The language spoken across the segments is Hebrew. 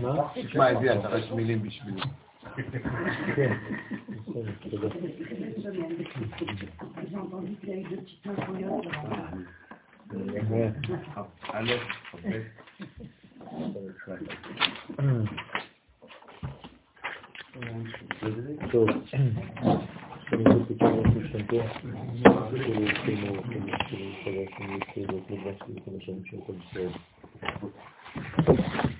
מה? תשמע את זה, אתה רק מילים בשבילי. כן. טוב, Thank you.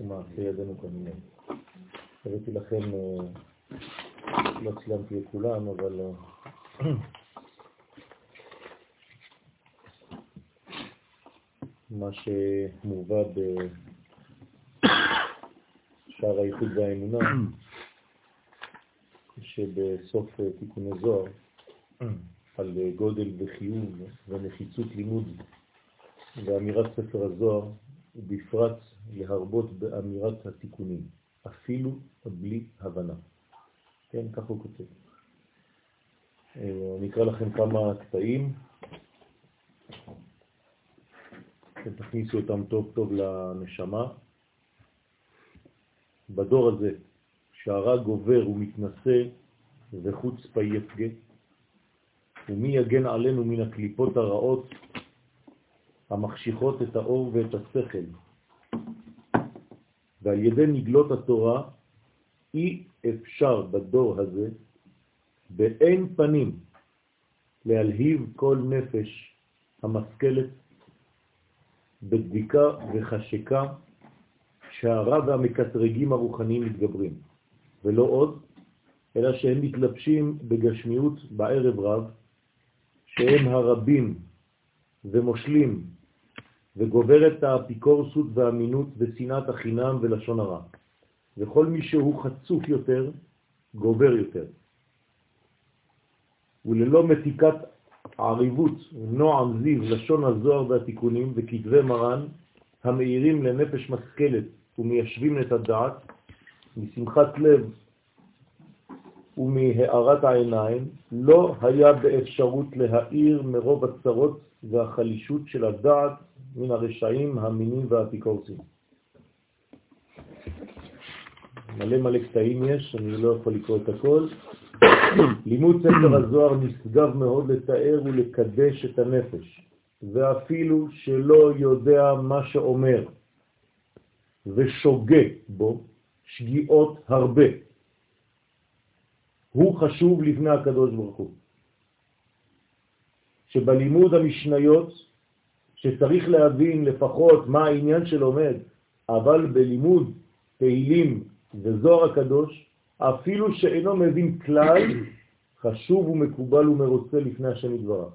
מעשה ידינו כנראה. הבאתי לכם, לא צילמתי את כולם, אבל מה שמובא בשער האיחוד והאמונה שבסוף תיקוני זוהר, על גודל וחיוב ונחיצות לימוד ואמירת ספר הזוהר, ובפרט להרבות באמירת התיקונים, אפילו בלי הבנה. כן, כך הוא כותב. אני אקרא לכם כמה קטעים, תכניסו אותם טוב טוב לנשמה. בדור הזה, שהרע גובר ומתנשא וחוץ יפגה, ומי יגן עלינו מן הקליפות הרעות המחשיכות את האור ואת השכל. ועל ידי נגלות התורה אי אפשר בדור הזה באין פנים להלהיב כל נפש המשכלת בדביקה וחשקה שהרע והמקטרגים הרוחניים מתגברים, ולא עוד, אלא שהם מתלבשים בגשמיות בערב רב, שהם הרבים ומושלים וגוברת האפיקורסות והאמינות ושנאת החינם ולשון הרע. וכל מי שהוא חצוף יותר, גובר יותר. וללא מתיקת עריבות, נועם זיו, לשון הזוהר והתיקונים וכתבי מרן, המאירים לנפש משכלת ומיישבים את הדעת, משמחת לב ומהארת העיניים, לא היה באפשרות להאיר מרוב הצרות והחלישות של הדעת מן הרשעים, המינים והאפיקורסים. מלא מלא קטעים יש, אני לא יכול לקרוא את הכל. לימוד ספר הזוהר נשגב מאוד לתאר ולקדש את הנפש, ואפילו שלא יודע מה שאומר ושוגה בו שגיאות הרבה. הוא חשוב לפני הקדוש ברוך הוא. שבלימוד המשניות, שצריך להבין לפחות מה העניין של עומד, אבל בלימוד תהילים וזוהר הקדוש, אפילו שאינו מבין כלל, חשוב ומקובל ומרוצה לפני השם יתברך.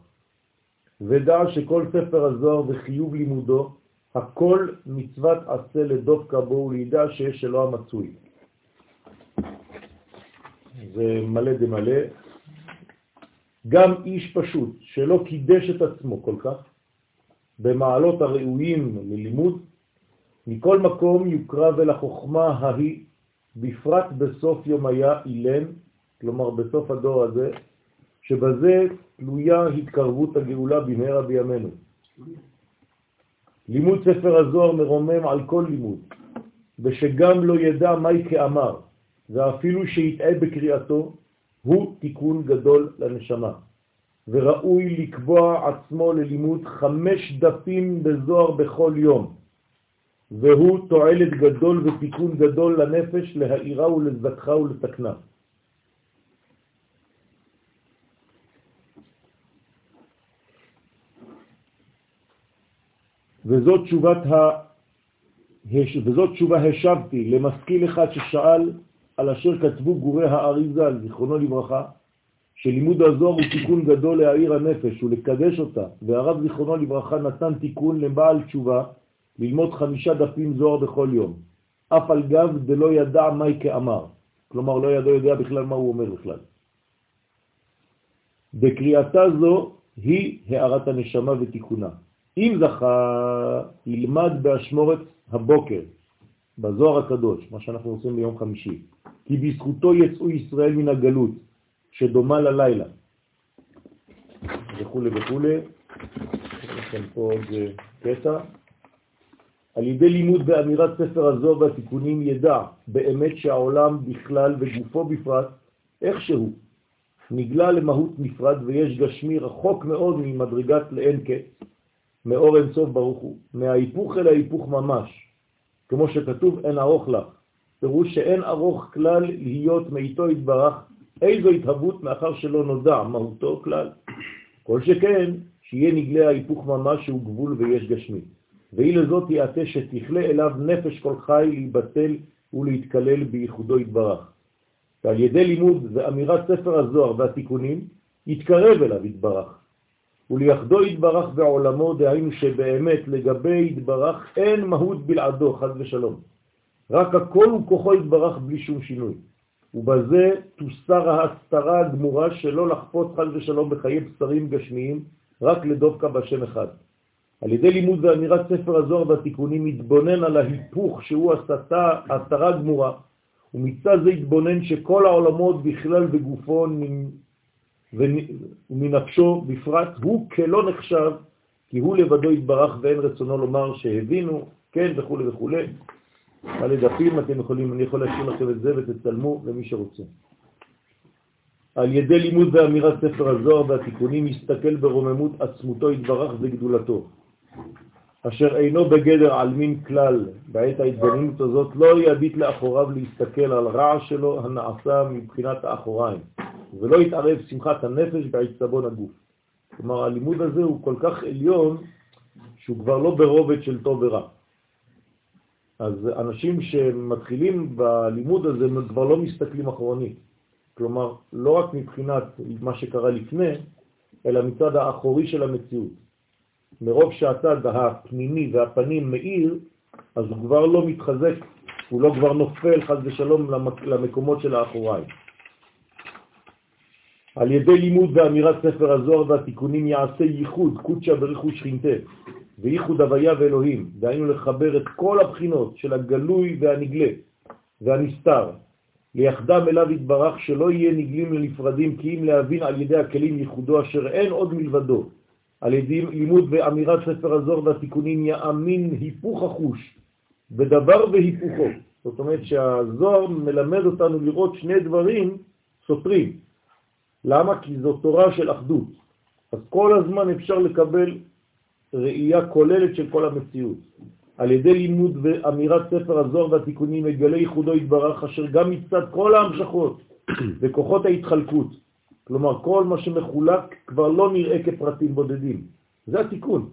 ודע שכל ספר הזוהר וחיוב לימודו, הכל מצוות עשה לדופקה בו ולידע שיש שלו המצוי. זה מלא דמלא. גם איש פשוט שלא קידש את עצמו כל כך, במעלות הראויים ללימוד, מכל מקום יוקרב אל החוכמה ההיא, בפרט בסוף יום היה אילן, כלומר בסוף הדור הזה, שבזה תלויה התקרבות הגאולה במהרה בימינו. לימוד ספר הזוהר מרומם על כל לימוד, ושגם לא ידע מהי כאמר, ואפילו שיטעה בקריאתו, הוא תיקון גדול לנשמה. וראוי לקבוע עצמו ללימוד חמש דפים בזוהר בכל יום, והוא תועלת גדול ותיקון גדול לנפש להעירה ולזכחה ולתקנה. וזאת תשובת ה... וזאת תשובה השבתי למשכיל אחד ששאל על אשר כתבו גורי האריזה, זיכרונו לברכה, שלימוד הזוהר הוא תיקון גדול להעיר הנפש ולקדש אותה, והרב זיכרונו לברכה נתן תיקון לבעל תשובה ללמוד חמישה דפים זוהר בכל יום, אף על גב דלא ידע מהי כאמר, כלומר לא ידע, יודע בכלל מה הוא אומר בכלל. בקריאתה זו היא הערת הנשמה ותיקונה. אם זכה, ילמד באשמורת הבוקר, בזוהר הקדוש, מה שאנחנו עושים ביום חמישי, כי בזכותו יצאו ישראל מן הגלות, שדומה ללילה. וכו' וכו'. לכם פה עוד קטע. על ידי לימוד באמירת ספר הזוהר והתיקונים ידע באמת שהעולם בכלל וגופו בפרט, איכשהו, נגלה למהות נפרד ויש גשמי רחוק מאוד ממדרגת לאין קץ, מאור אינסוף ברוך הוא, מההיפוך אל ההיפוך ממש, כמו שכתוב אין ארוך לך, פירוש שאין ארוך כלל להיות מאיתו התברך, איזו התהוות מאחר שלא נודע מהותו כלל. כל שכן, שיהיה נגלה ההיפוך ממש שהוא גבול ויש גשמי. והיא לזאת יעתה שתכלה אליו נפש כל חי להיבטל ולהתקלל בייחודו יתברך. ועל ידי לימוד ואמירת ספר הזוהר והתיקונים, יתקרב אליו יתברך. וליחדו יתברך בעולמו, דהיינו שבאמת לגבי יתברך אין מהות בלעדו, חד ושלום. רק הכל הוא כוחו יתברך בלי שום שינוי. ובזה תוסר ההסתרה הגמורה שלא לחפות חד ושלום בחיי בשרים גשמיים, רק לדופקה בשם אחד. על ידי לימוד ואמירת ספר הזוהר והתיקונים מתבונן על ההיפוך שהוא הסתה, הסתרה גמורה, ומצד זה התבונן שכל העולמות בכלל בגופו ומנפשו בפרט הוא כלא נחשב, כי הוא לבדו התברך ואין רצונו לומר שהבינו, כן וכו' וכו'. על דפים אתם יכולים, אני יכול להשאיר לכם את זה ותצלמו למי שרוצה. על ידי לימוד ואמירת ספר הזוהר והתיקונים מסתכל ברוממות עצמותו התברך וגדולתו. אשר אינו בגדר על מין כלל בעת ההתבוננות הזאת, לא יביט לאחוריו להסתכל על רע שלו הנעשה מבחינת האחוריים, ולא יתערב שמחת הנפש בעצבון הגוף. כלומר, הלימוד הזה הוא כל כך עליון, שהוא כבר לא ברובד של טוב ורע. אז אנשים שמתחילים בלימוד הזה, הם כבר לא מסתכלים אחורנית. כלומר, לא רק מבחינת מה שקרה לפני, אלא מצד האחורי של המציאות. מרוב שהצד הפנימי והפנים מאיר, אז הוא כבר לא מתחזק, הוא לא כבר נופל חז ושלום למקומות של האחוריים. על ידי לימוד ואמירת ספר הזוהר והתיקונים יעשה ייחוד, קודשה בריחוש שכינתה, וייחוד הוויה ואלוהים, דהיינו לחבר את כל הבחינות של הגלוי והנגלה והנסתר, ליחדם אליו יתברך שלא יהיה נגלים לנפרדים, כי אם להבין על ידי הכלים ייחודו אשר אין עוד מלבדו, על ידי לימוד ואמירת ספר הזוהר והתיקונים יאמין היפוך החוש, בדבר והיפוכו. זאת אומרת שהזוהר מלמד אותנו לראות שני דברים סותרים. למה? כי זו תורה של אחדות. אז כל הזמן אפשר לקבל ראייה כוללת של כל המציאות. על ידי לימוד ואמירת ספר הזוהר והתיקונים מגלה ייחודו יתברך, אשר גם מצד כל ההמשכות וכוחות ההתחלקות כלומר, כל מה שמחולק כבר לא נראה כפרטים בודדים. זה התיקון.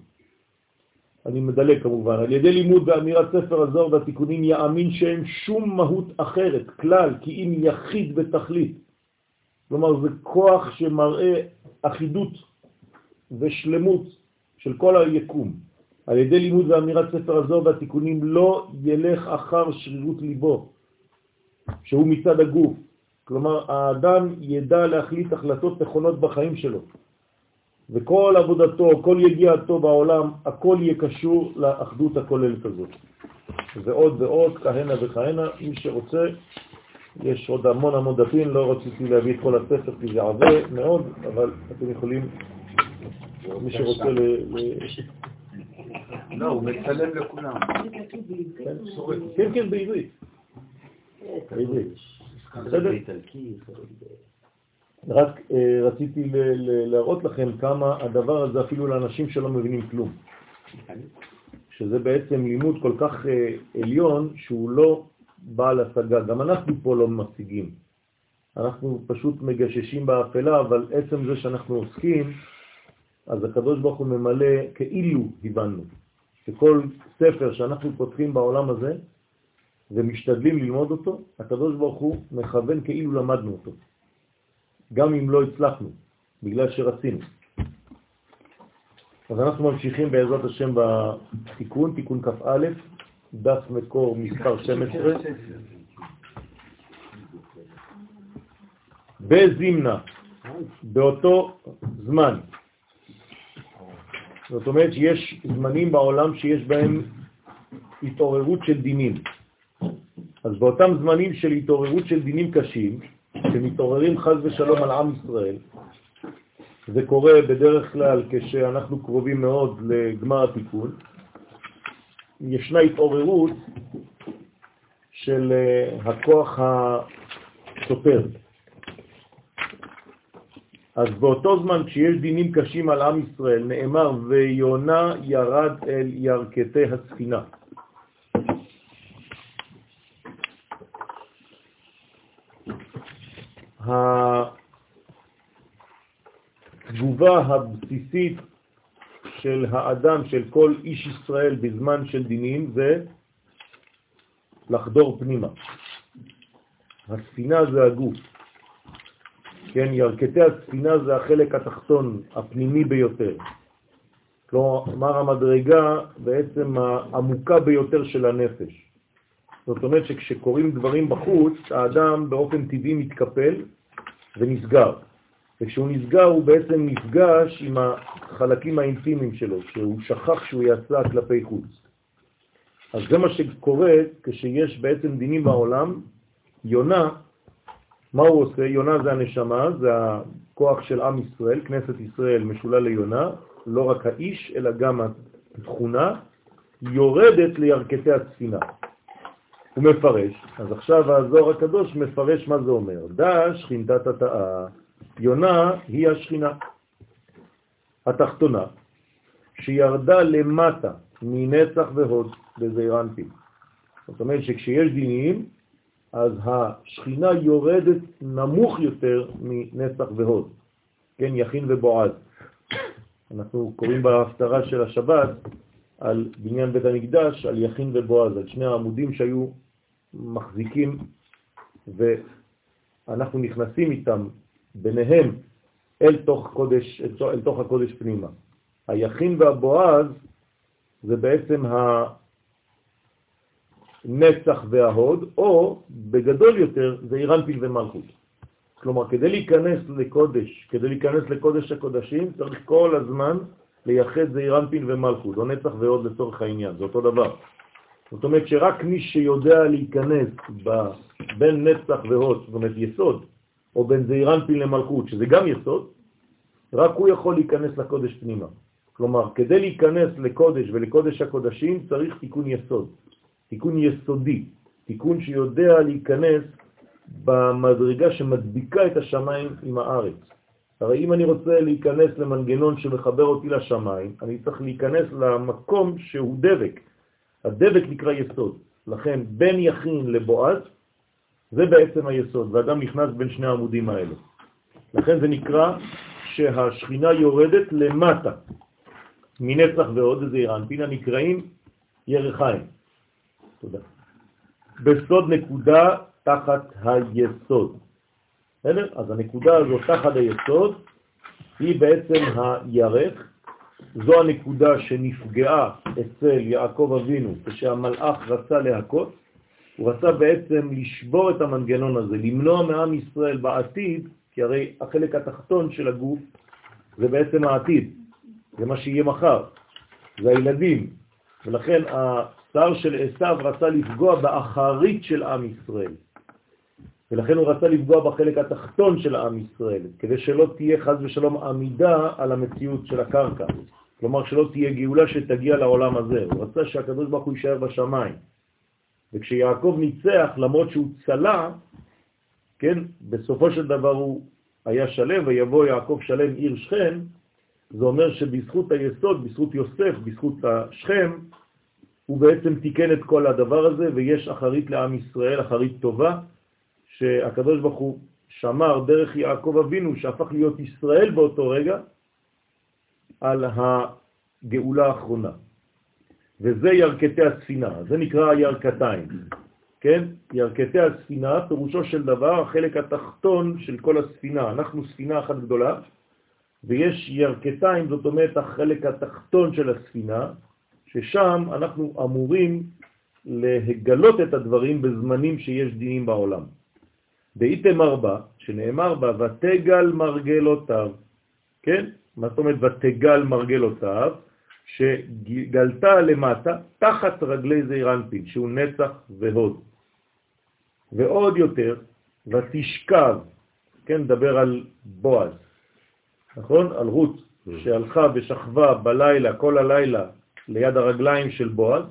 אני מדלג כמובן. על ידי לימוד ואמירת ספר הזוהר והתיקונים יאמין שאין שום מהות אחרת, כלל, כי אם יחיד בתכלית. כלומר, זה כוח שמראה אחידות ושלמות של כל היקום. על ידי לימוד ואמירת ספר הזוהר והתיקונים לא ילך אחר שרירות ליבו, שהוא מצד הגוף, כלומר, האדם ידע להחליט החלטות נכונות בחיים שלו. וכל עבודתו, כל יגיעתו בעולם, הכל יהיה קשור לאחדות הכוללת הזאת. ועוד ועוד, כהנה וכהנה, מי שרוצה, יש עוד המון המון דפים, לא רציתי להביא את כל הספר כי זה עבה מאוד, אבל אתם יכולים, מי שרוצה ל... לא, הוא מצלם לכולם. כן, כן, בעברית. בעברית. בסדר? רק אה, רציתי להראות לכם כמה הדבר הזה אפילו לאנשים שלא מבינים כלום. שזה בעצם לימוד כל כך אה, עליון שהוא לא בעל השגה. גם אנחנו פה לא משיגים. אנחנו פשוט מגששים באפלה, אבל עצם זה שאנחנו עוסקים, אז הקדוש ברוך הוא ממלא כאילו הבנו. שכל ספר שאנחנו פותחים בעולם הזה, ומשתדלים ללמוד אותו, הקדוש ברוך הוא מכוון כאילו למדנו אותו, גם אם לא הצלחנו, בגלל שרצינו. אז אנחנו ממשיכים בעזרת השם בתיקון, תיקון כ"א, דף מקור מספר 12. בזימנה, באותו זמן. זאת אומרת שיש זמנים בעולם שיש בהם התעוררות של דינים. אז באותם זמנים של התעוררות של דינים קשים, שמתעוררים חז ושלום על עם ישראל, זה קורה בדרך כלל כשאנחנו קרובים מאוד לגמר התיקון, ישנה התעוררות של אה, הכוח הסותר. אז באותו זמן, כשיש דינים קשים על עם ישראל, נאמר, ויונה ירד אל ירכתי הספינה. התגובה הבסיסית של האדם, של כל איש ישראל בזמן של דינים, זה לחדור פנימה. הספינה זה הגוף. כן, ירכתי הספינה זה החלק התחתון, הפנימי ביותר. כלומר, המדרגה בעצם העמוקה ביותר של הנפש. זאת אומרת שכשקורים דברים בחוץ, האדם באופן טבעי מתקפל ונסגר. וכשהוא נסגר הוא בעצם נפגש עם החלקים האינטימיים שלו, שהוא שכח שהוא יצא כלפי חוץ. אז זה מה שקורה כשיש בעצם דינים בעולם. יונה, מה הוא עושה? יונה זה הנשמה, זה הכוח של עם ישראל, כנסת ישראל משולל ליונה, לא רק האיש, אלא גם התכונה, יורדת לירכתי הספינה. הוא מפרש, אז עכשיו הזוהר הקדוש מפרש מה זה אומר. דא שכינתת התאה, יונה היא השכינה התחתונה, שירדה למטה מנצח והוד בזעיר אנפין. זאת אומרת שכשיש דינים, אז השכינה יורדת נמוך יותר מנצח והוד, כן, יכין ובועז. אנחנו קוראים בהפטרה של השבת על בניין בית המקדש, על יכין ובועז, על שני העמודים שהיו מחזיקים ואנחנו נכנסים איתם ביניהם אל תוך, קודש, אל תוך הקודש פנימה. היחין והבועז זה בעצם הנצח וההוד, או בגדול יותר זה אירנפיל ומלכות. כלומר, כדי להיכנס לקודש, כדי להיכנס לקודש הקודשים, צריך כל הזמן לייחד זה אירנפיל ומלכות, לא נצח והוד לצורך העניין, זה אותו דבר. זאת אומרת שרק מי שיודע להיכנס בין נצח והוד, זאת אומרת יסוד, או בין זעירנפין למלכות, שזה גם יסוד, רק הוא יכול להיכנס לקודש פנימה. כלומר, כדי להיכנס לקודש ולקודש הקודשים צריך תיקון יסוד, תיקון יסודי, תיקון שיודע להיכנס במדרגה שמדביקה את השמיים עם הארץ. הרי אם אני רוצה להיכנס למנגנון שמחבר אותי לשמיים, אני צריך להיכנס למקום שהוא דבק. הדבק נקרא יסוד. לכן בין יכין לבועז זה בעצם היסוד, ואדם נכנס בין שני העמודים האלה. לכן זה נקרא שהשכינה יורדת למטה, מנצח ועוד איזה אירנפין הנקראים ירחיים. תודה. בסוד נקודה תחת היסוד. בסדר? אז הנקודה הזאת תחת היסוד היא בעצם הירך, זו הנקודה שנפגעה אצל יעקב אבינו כשהמלאך רצה להכות, הוא רצה בעצם לשבור את המנגנון הזה, למנוע מעם ישראל בעתיד, כי הרי החלק התחתון של הגוף זה בעצם העתיד, זה מה שיהיה מחר, זה הילדים, ולכן השר של עשיו רצה לפגוע באחרית של עם ישראל, ולכן הוא רצה לפגוע בחלק התחתון של עם ישראל, כדי שלא תהיה חז ושלום עמידה על המציאות של הקרקע, כלומר שלא תהיה גאולה שתגיע לעולם הזה, הוא רצה שהקדוש ברוך הוא יישאר בשמיים. וכשיעקב ניצח, למרות שהוא צלה, כן, בסופו של דבר הוא היה שלם, ויבוא יעקב שלם עיר שכם, זה אומר שבזכות היסוד, בזכות יוסף, בזכות השכם, הוא בעצם תיקן את כל הדבר הזה, ויש אחרית לעם ישראל, אחרית טובה, שהקדוש ברוך הוא שמר דרך יעקב אבינו, שהפך להיות ישראל באותו רגע, על הגאולה האחרונה. וזה ירכתי הספינה, זה נקרא ירכתיים, כן? ירכתי הספינה, פירושו של דבר, החלק התחתון של כל הספינה. אנחנו ספינה אחת גדולה, ויש ירכתיים, זאת אומרת החלק התחתון של הספינה, ששם אנחנו אמורים להגלות את הדברים בזמנים שיש דינים בעולם. באיתם ארבע, שנאמר בה, ותגל מרגלותיו, כן? מה זאת אומרת ותגל מרגלותיו? שגלתה למטה תחת רגלי זעיר אנפין, שהוא נצח והוד. ועוד יותר, ותשכב, כן, דבר על בועז, נכון? על רות, שהלכה ושכבה בלילה, כל הלילה, ליד הרגליים של בועז,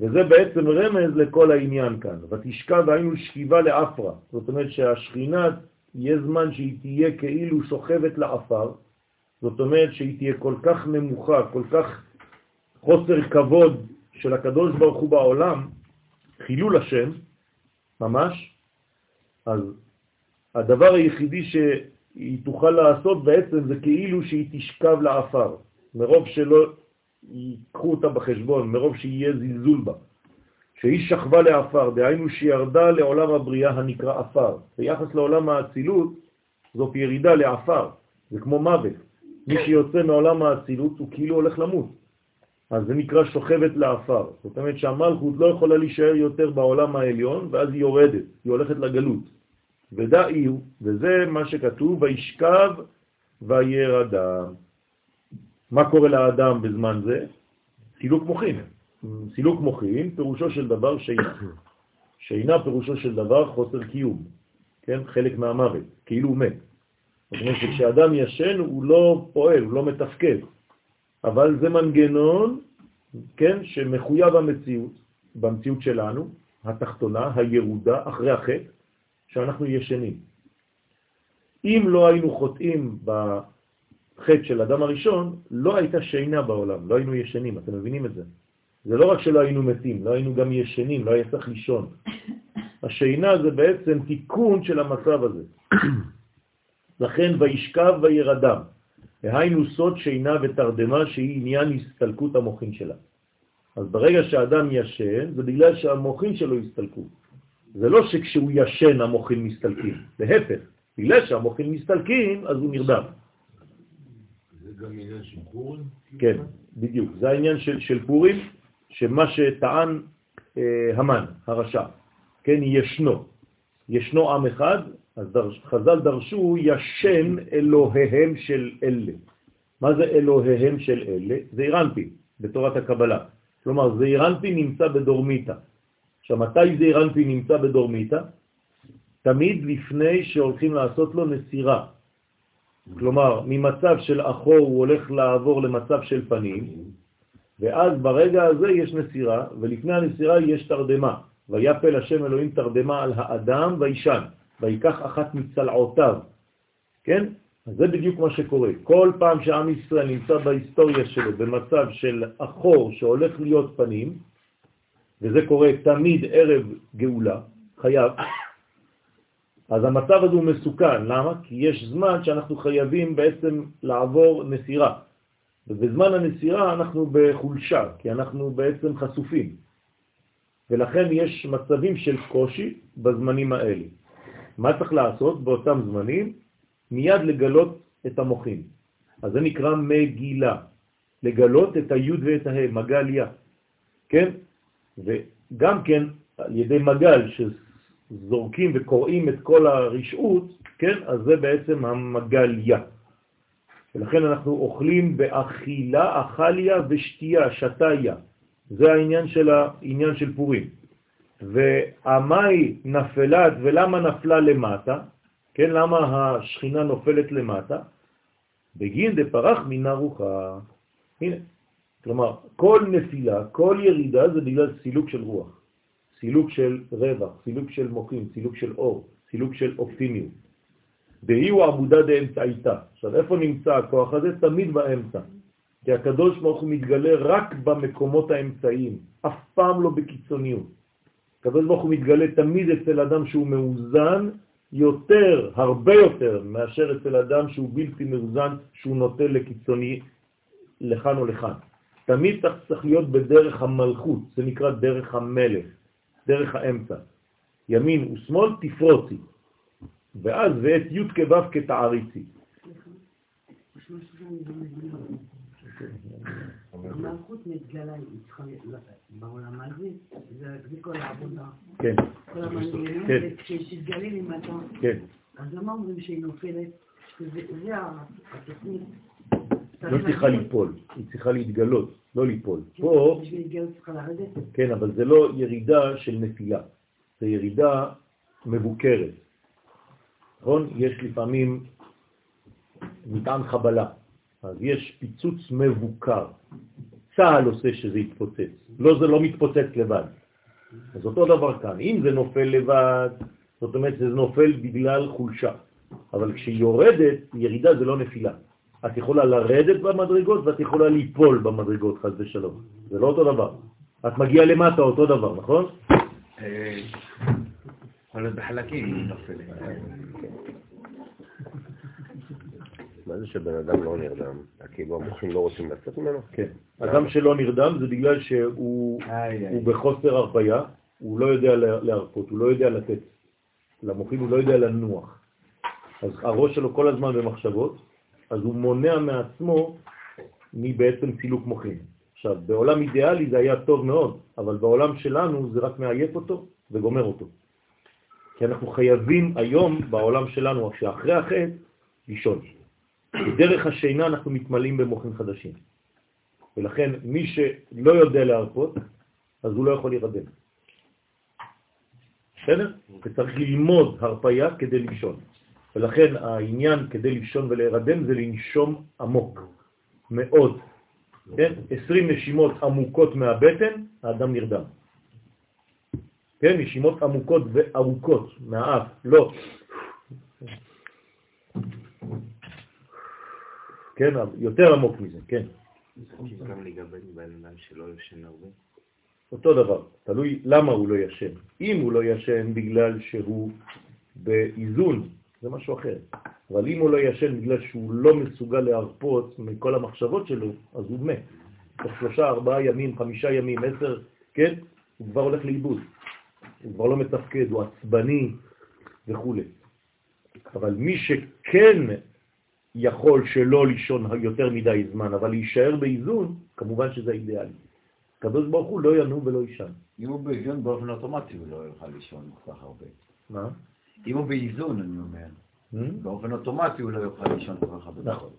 וזה בעצם רמז לכל העניין כאן. ותשכב היינו שכיבה לאפרה, זאת אומרת שהשכינה יהיה זמן שהיא תהיה כאילו שוכבת לאפר, זאת אומרת שהיא תהיה כל כך נמוכה, כל כך חוסר כבוד של הקדוש ברוך הוא בעולם, חילול השם, ממש, אז הדבר היחידי שהיא תוכל לעשות בעצם זה כאילו שהיא תשכב לאפר, מרוב שלא ייקחו אותה בחשבון, מרוב שיהיה זלזול בה. שהיא שכבה לאפר, דהיינו שירדה לעולם הבריאה הנקרא אפר. ביחס לעולם האצילות זאת ירידה לאפר, זה כמו מוות. מי שיוצא מעולם האצילות הוא כאילו הולך למות. אז זה נקרא שוכבת לאפר. זאת אומרת שהמלכות לא יכולה להישאר יותר בעולם העליון, ואז היא יורדת, היא הולכת לגלות. ודאי הוא, וזה מה שכתוב, וישכב וירדם. מה קורה לאדם בזמן זה? סילוק מוחין. סילוק מוחין פירושו של דבר שינה. שינה פירושו של דבר חוסר קיום, כן? חלק מהמוות, כאילו הוא מת. זאת אומרת שכשאדם ישן הוא לא פועל, הוא לא מתפקד, אבל זה מנגנון, כן, שמחויב המציאות, במציאות שלנו, התחתונה, הירודה, אחרי החטא, שאנחנו ישנים. אם לא היינו חוטאים בחטא של אדם הראשון, לא הייתה שינה בעולם, לא היינו ישנים, אתם מבינים את זה? זה לא רק שלא היינו מתים, לא היינו גם ישנים, לא היה צריך לישון. השינה זה בעצם תיקון של המצב הזה. לכן וישכב וירדם. והיינו סוד שינה ותרדמה שהיא עניין הסתלקות המוחין שלה. אז ברגע שאדם ישן, זה בגלל שהמוחין שלו הסתלקו. זה לא שכשהוא ישן המוחין מסתלקים, להפך, בגלל שהמוחין מסתלקים, אז הוא נרדם. גם עניין של פורים? כן, בדיוק. זה העניין של, של פורים, שמה שטען אה, המן, הרשע, כן, ישנו. ישנו עם אחד, אז דרש, חז"ל דרשו ישן אלוהיהם של אלה. מה זה אלוהיהם של אלה? זה אירנפי בתורת הקבלה. כלומר, זה אירנפי נמצא בדורמיטה. עכשיו, מתי זה אירנפי נמצא בדורמיטה? תמיד לפני שהולכים לעשות לו נסירה. כלומר, ממצב של אחור הוא הולך לעבור למצב של פנים, ואז ברגע הזה יש נסירה, ולפני הנסירה יש תרדמה. ויפל השם אלוהים תרדמה על האדם וישן. ויקח אחת מצלעותיו, כן? אז זה בדיוק מה שקורה. כל פעם שעם ישראל נמצא בהיסטוריה שלו במצב של אחור שהולך להיות פנים, וזה קורה תמיד ערב גאולה, חייב, אז המצב הזה הוא מסוכן. למה? כי יש זמן שאנחנו חייבים בעצם לעבור נסירה. ובזמן הנסירה אנחנו בחולשה, כי אנחנו בעצם חשופים. ולכן יש מצבים של קושי בזמנים האלה. מה צריך לעשות באותם זמנים? מיד לגלות את המוחים. אז זה נקרא מגילה, לגלות את היוד ואת הה, מגליה, כן? וגם כן על ידי מגל שזורקים וקוראים את כל הרשעות, כן? אז זה בעצם המגליה. ולכן אנחנו אוכלים באכילה, אכליה ושתייה, שתיה. זה העניין של העניין של פורים. והמאי נפלת, ולמה נפלה למטה? כן, למה השכינה נופלת למטה? בגין דפרח מן הרוחה. הנה, כלומר, כל נפילה, כל ירידה זה בגלל סילוק של רוח, סילוק של רווח, סילוק של מוחים, סילוק של אור, סילוק של אופטימיות. והיא הוא עבודה דאמצעיתה. עכשיו, איפה נמצא הכוח הזה? תמיד באמצע. כי הקדוש ברוך הוא מתגלה רק במקומות האמצעיים, אף פעם לא בקיצוניות. הקדוש ברוך הוא מתגלה תמיד אצל אדם שהוא מאוזן יותר, הרבה יותר, מאשר אצל אדם שהוא בלתי מאוזן, שהוא נוטה לקיצוני לכאן או לכאן. תמיד צריך להיות בדרך המלכות, זה נקרא דרך המלך, דרך האמצע. ימין ושמאל תפרוצי, ואז ואת י' כו' כתעריצי. המלכות מתגלה בעולם הזה, זה כל העבודה. כן. כל המנגנון, כן. וכשתתגלה למטה, כן. אז למה אומרים שהיא נופלת? שזה התוכנית. לא צריכה ליפול, היא צריכה להתגלות, לא ליפול. פה? כן, אבל זה לא ירידה של נפילה, זה ירידה מבוקרת. נכון? יש לפעמים מטען חבלה, אז יש פיצוץ מבוקר. צה"ל עושה שזה יתפוצץ, לא זה לא מתפוצץ לבד. אז אותו דבר כאן, אם זה נופל לבד, זאת אומרת שזה נופל בגלל חולשה, אבל כשהיא יורדת, ירידה זה לא נפילה. את יכולה לרדת במדרגות ואת יכולה ליפול במדרגות, חס ושלום. זה לא אותו דבר. את מגיעה למטה אותו דבר, נכון? אה, יכול להיות בחלקים. מה זה שבן אדם לא נרדם? כאילו המוחים לא רוצים לצאת ממנו? כן. אדם שלא נרדם זה בגלל שהוא בחוסר הרפאיה, הוא לא יודע להרפות, הוא לא יודע לתת. למוחים הוא לא יודע לנוח. אז הראש שלו כל הזמן במחשבות, אז הוא מונע מעצמו מבעצם סילוק מוחים. עכשיו, בעולם אידיאלי זה היה טוב מאוד, אבל בעולם שלנו זה רק מעייף אותו וגומר אותו. כי אנחנו חייבים היום בעולם שלנו, שאחרי החטא, לישון. בדרך השינה אנחנו מתמלאים במוחים חדשים. ולכן מי שלא יודע להרפות, אז הוא לא יכול להירדם. בסדר? וצריך ללמוד הרפאיה כדי לישון. ולכן העניין כדי לישון ולהירדם זה לנשום עמוק, מאוד. כן? 20 נשימות עמוקות מהבטן, האדם נרדם. כן? נשימות עמוקות וארוכות מהאף, לא. כן, יותר עמוק מזה, כן. גם לגבי בן שלא ישן הרבה? אותו דבר, תלוי למה הוא לא ישן. אם הוא לא ישן בגלל שהוא באיזון, זה משהו אחר. אבל אם הוא לא ישן בגלל שהוא לא מסוגל להרפות מכל המחשבות שלו, אז הוא מת. תוך שלושה, ארבעה ימים, חמישה ימים, עשר, כן? הוא כבר הולך לאיבוד. הוא כבר לא מתפקד, הוא עצבני וכו'. אבל מי שכן יכול שלא לישון יותר מדי זמן, אבל להישאר באיזון, כמובן שזה אידיאלי. הקדוש ברוך הוא לא ינום ולא יישן. אם הוא באיזון באופן אוטומטי הוא לא יוכל לישון כל כך הרבה. מה? אם הוא באיזון, אני אומר, Hmm? באופן אוטומטי הוא לא יוכל לישון כל כך הרבה. נכון.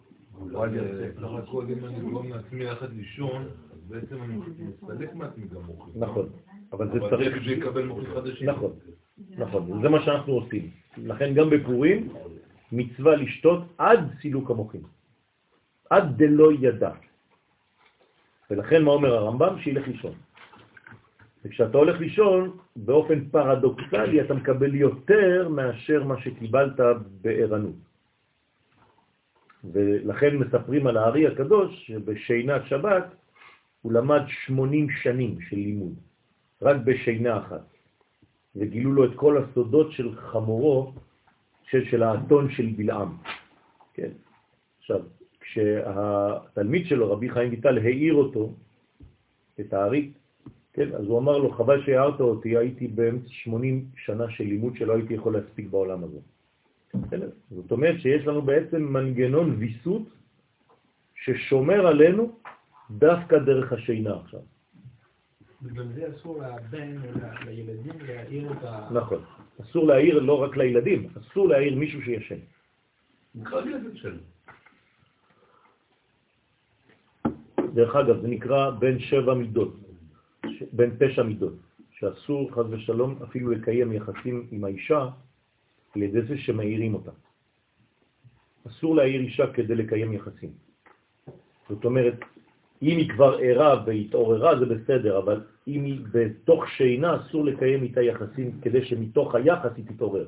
סך הכל אם אני גורם לעצמי ללכת לישון, אז בעצם אני מסלק מעצמי גם מוחים. נכון. אבל זה אבל צריך... זה יקבל מוחים חדשים? נכון, נכון, זה מה שאנחנו עושים. לכן גם בפורים מצווה לשתות עד סילוק המוחים, עד דלא ידע. ולכן מה אומר הרמב"ם? שילך לישון. וכשאתה הולך לישון, באופן פרדוקסלי אתה מקבל יותר מאשר מה שקיבלת בערנות. ולכן מספרים על הארי הקדוש שבשינת שבת הוא למד 80 שנים של לימוד, רק בשינה אחת. וגילו לו את כל הסודות של חמורו, של, של האתון של בלעם. כן. עכשיו, כשהתלמיד שלו, רבי חיים ויטל, העיר אותו, את הארי, כן, אז הוא אמר לו, חבל שהערת אותי, הייתי באמצע 80 שנה של לימוד שלא הייתי יכול להספיק בעולם הזה. בסדר? זאת אומרת שיש לנו בעצם מנגנון ויסות ששומר עלינו דווקא דרך השינה עכשיו. בגלל זה אסור לבן או לילדים להעיר את ה... נכון. אסור להעיר לא רק לילדים, אסור להעיר מישהו שישן. דרך אגב, זה נקרא בין שבע מידות, בין תשע מידות, שאסור חז ושלום אפילו לקיים יחסים עם האישה על ידי זה שמעירים אותה. אסור להעיר אישה כדי לקיים יחסים. זאת אומרת, אם היא כבר ערה והתעוררה זה בסדר, אבל אם היא בתוך שינה אסור לקיים איתה יחסים כדי שמתוך היחס היא תתעורר.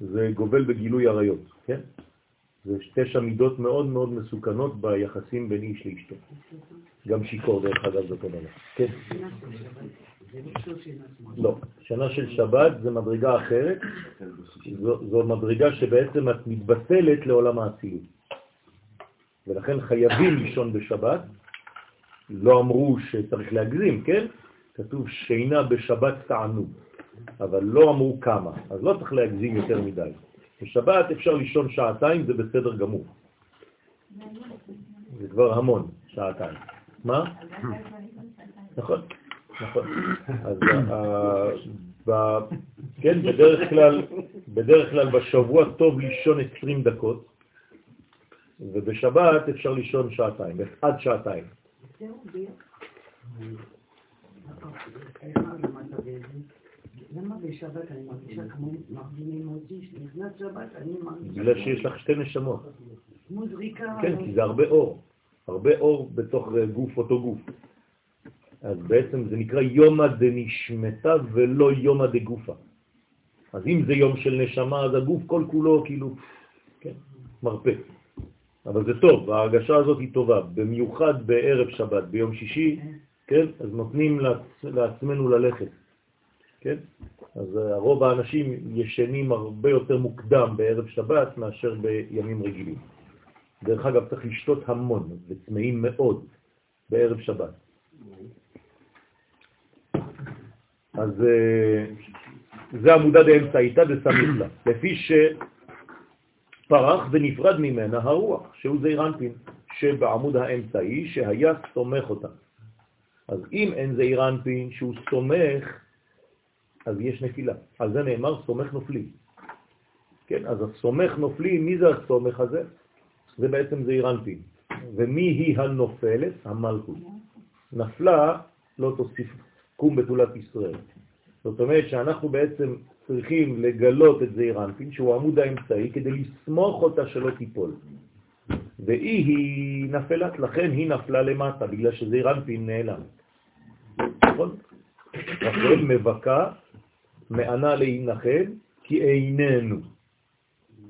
זה גובל בגילוי עריות, כן? זה תשע מידות מאוד מאוד מסוכנות ביחסים בין איש לאשתו. גם שיקור דרך אגב זאת אומרת. כן. לא, שנה של שבת זה מדרגה אחרת, זו, מדרגה שבעצם את מתבטלת לעולם האצילות. ולכן חייבים לישון בשבת, לא אמרו שצריך להגזים, כן? כתוב שינה בשבת תענוג, אבל לא אמרו כמה, אז לא צריך להגזים יותר מדי. בשבת אפשר לישון שעתיים, זה בסדר גמור. זה כבר המון, שעתיים. מה? נכון, נכון. אז ה- ב- כן, בדרך כלל, בדרך כלל בשבוע טוב לישון 20 דקות, ובשבת אפשר לישון שעתיים, עד שעתיים. זהו, אני מרגישה כמו אותי, שנכנס שבת אני מרגישה בגלל שיש לך שתי נשמות. כמו זריקה. כן, כי זה הרבה אור. הרבה אור בתוך אה, גוף, אותו גוף. אז בעצם זה נקרא יומא דנשמתה ולא יומא דגופה. אז אם זה יום של נשמה, אז הגוף כל כולו כאילו, כן, מרפא. אבל זה טוב, ההרגשה הזאת היא טובה, במיוחד בערב שבת, ביום שישי, כן, אז נותנים לעצ... לעצמנו ללכת, כן? אז אה, רוב האנשים ישנים הרבה יותר מוקדם בערב שבת מאשר בימים רגילים. דרך אגב, צריך לשתות המון וצמאים מאוד בערב שבת. אז אה, זה עמודה דאמצעיתא דסמיתא, לפי שפרח ונפרד ממנה הרוח, שהוא זעיר אנפין, שבעמוד האמצעי שהיה סומך אותה. אז אם אין זעיר אנפין שהוא סומך, אז יש נפילה. על זה נאמר סומך נופלי. כן, אז הסומך נופלי, מי זה הסומך הזה? זה בעצם זעיר אנפין. ומי היא הנופלת? המלכות. נפלה, לא תוסיף קום בתולת ישראל. זאת אומרת שאנחנו בעצם צריכים לגלות את זעיר אנפין, שהוא עמוד האמצעי, כדי לסמוך אותה שלא תיפול. והיא היא נפלת, לכן היא נפלה למטה, בגלל שזעיר אנפין נעלם. נכון? רחל מבכה, מענה להנחל, כי איננו.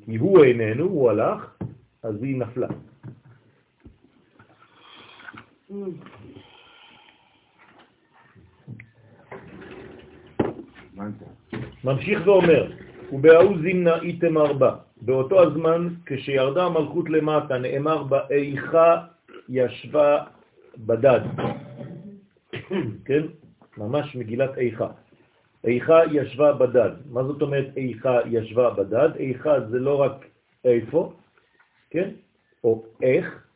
כי הוא איננו, הוא הלך, אז היא נפלה. ממשיך ואומר, ובהאו זימנה איתם ארבע. באותו הזמן, כשירדה המלכות למטה, נאמר בה, איכה ישבה בדד. כן? ממש מגילת איכה. איכה ישבה בדד. מה זאת אומרת איכה ישבה בדד? איכה זה לא רק איפה, כן? או איך,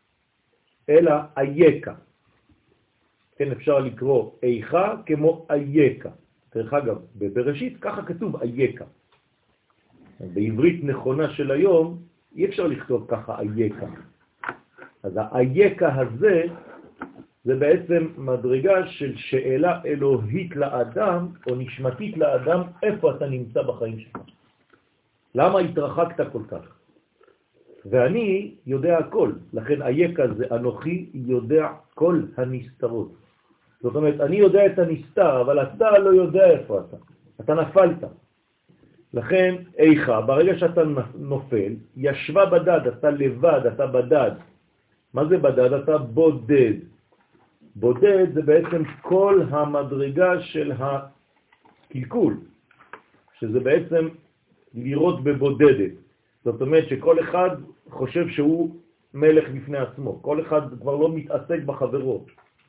אלא אייקה. כן, אפשר לקרוא איכה כמו אייקה. דרך אגב, בבראשית ככה כתוב אייקה. בעברית נכונה של היום אי אפשר לכתוב ככה אייקה. אז האייקה הזה זה בעצם מדרגה של שאלה אלוהית לאדם, או נשמתית לאדם, איפה אתה נמצא בחיים שלך. למה התרחקת כל כך? ואני יודע הכל, לכן אייכה זה אנוכי יודע כל הנסתרות. זאת אומרת, אני יודע את הנסתר, אבל אתה לא יודע איפה אתה. אתה נפלת. לכן, איכה, ברגע שאתה נופל, ישבה בדד, אתה לבד, אתה בדד. מה זה בדד? אתה בודד. בודד זה בעצם כל המדרגה של הקלקול, שזה בעצם לראות בבודדת. זאת אומרת שכל אחד חושב שהוא מלך בפני עצמו, כל אחד כבר לא מתעסק בחברות.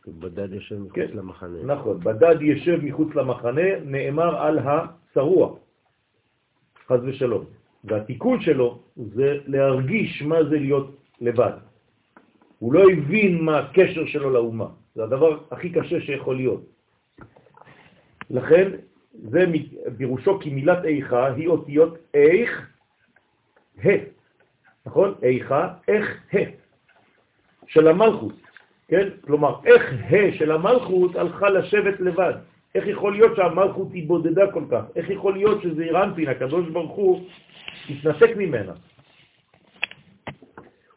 בדד יושב מחוץ כן, למחנה. נכון, בדד יושב מחוץ למחנה, נאמר על הצרוע, חז ושלום. והתיקון שלו זה להרגיש מה זה להיות לבד. הוא לא הבין מה הקשר שלו לאומה. זה הדבר הכי קשה שיכול להיות. לכן, זה פירושו כי מילת איכה היא אותיות איך, ה, נכון? איכה, איך, ה, של המלכות, כן? כלומר, איך ה של המלכות הלכה לשבת לבד. איך יכול להיות שהמלכות היא בודדה כל כך? איך יכול להיות שזה אירנפין, הקדוש ברוך הוא, התנתק ממנה?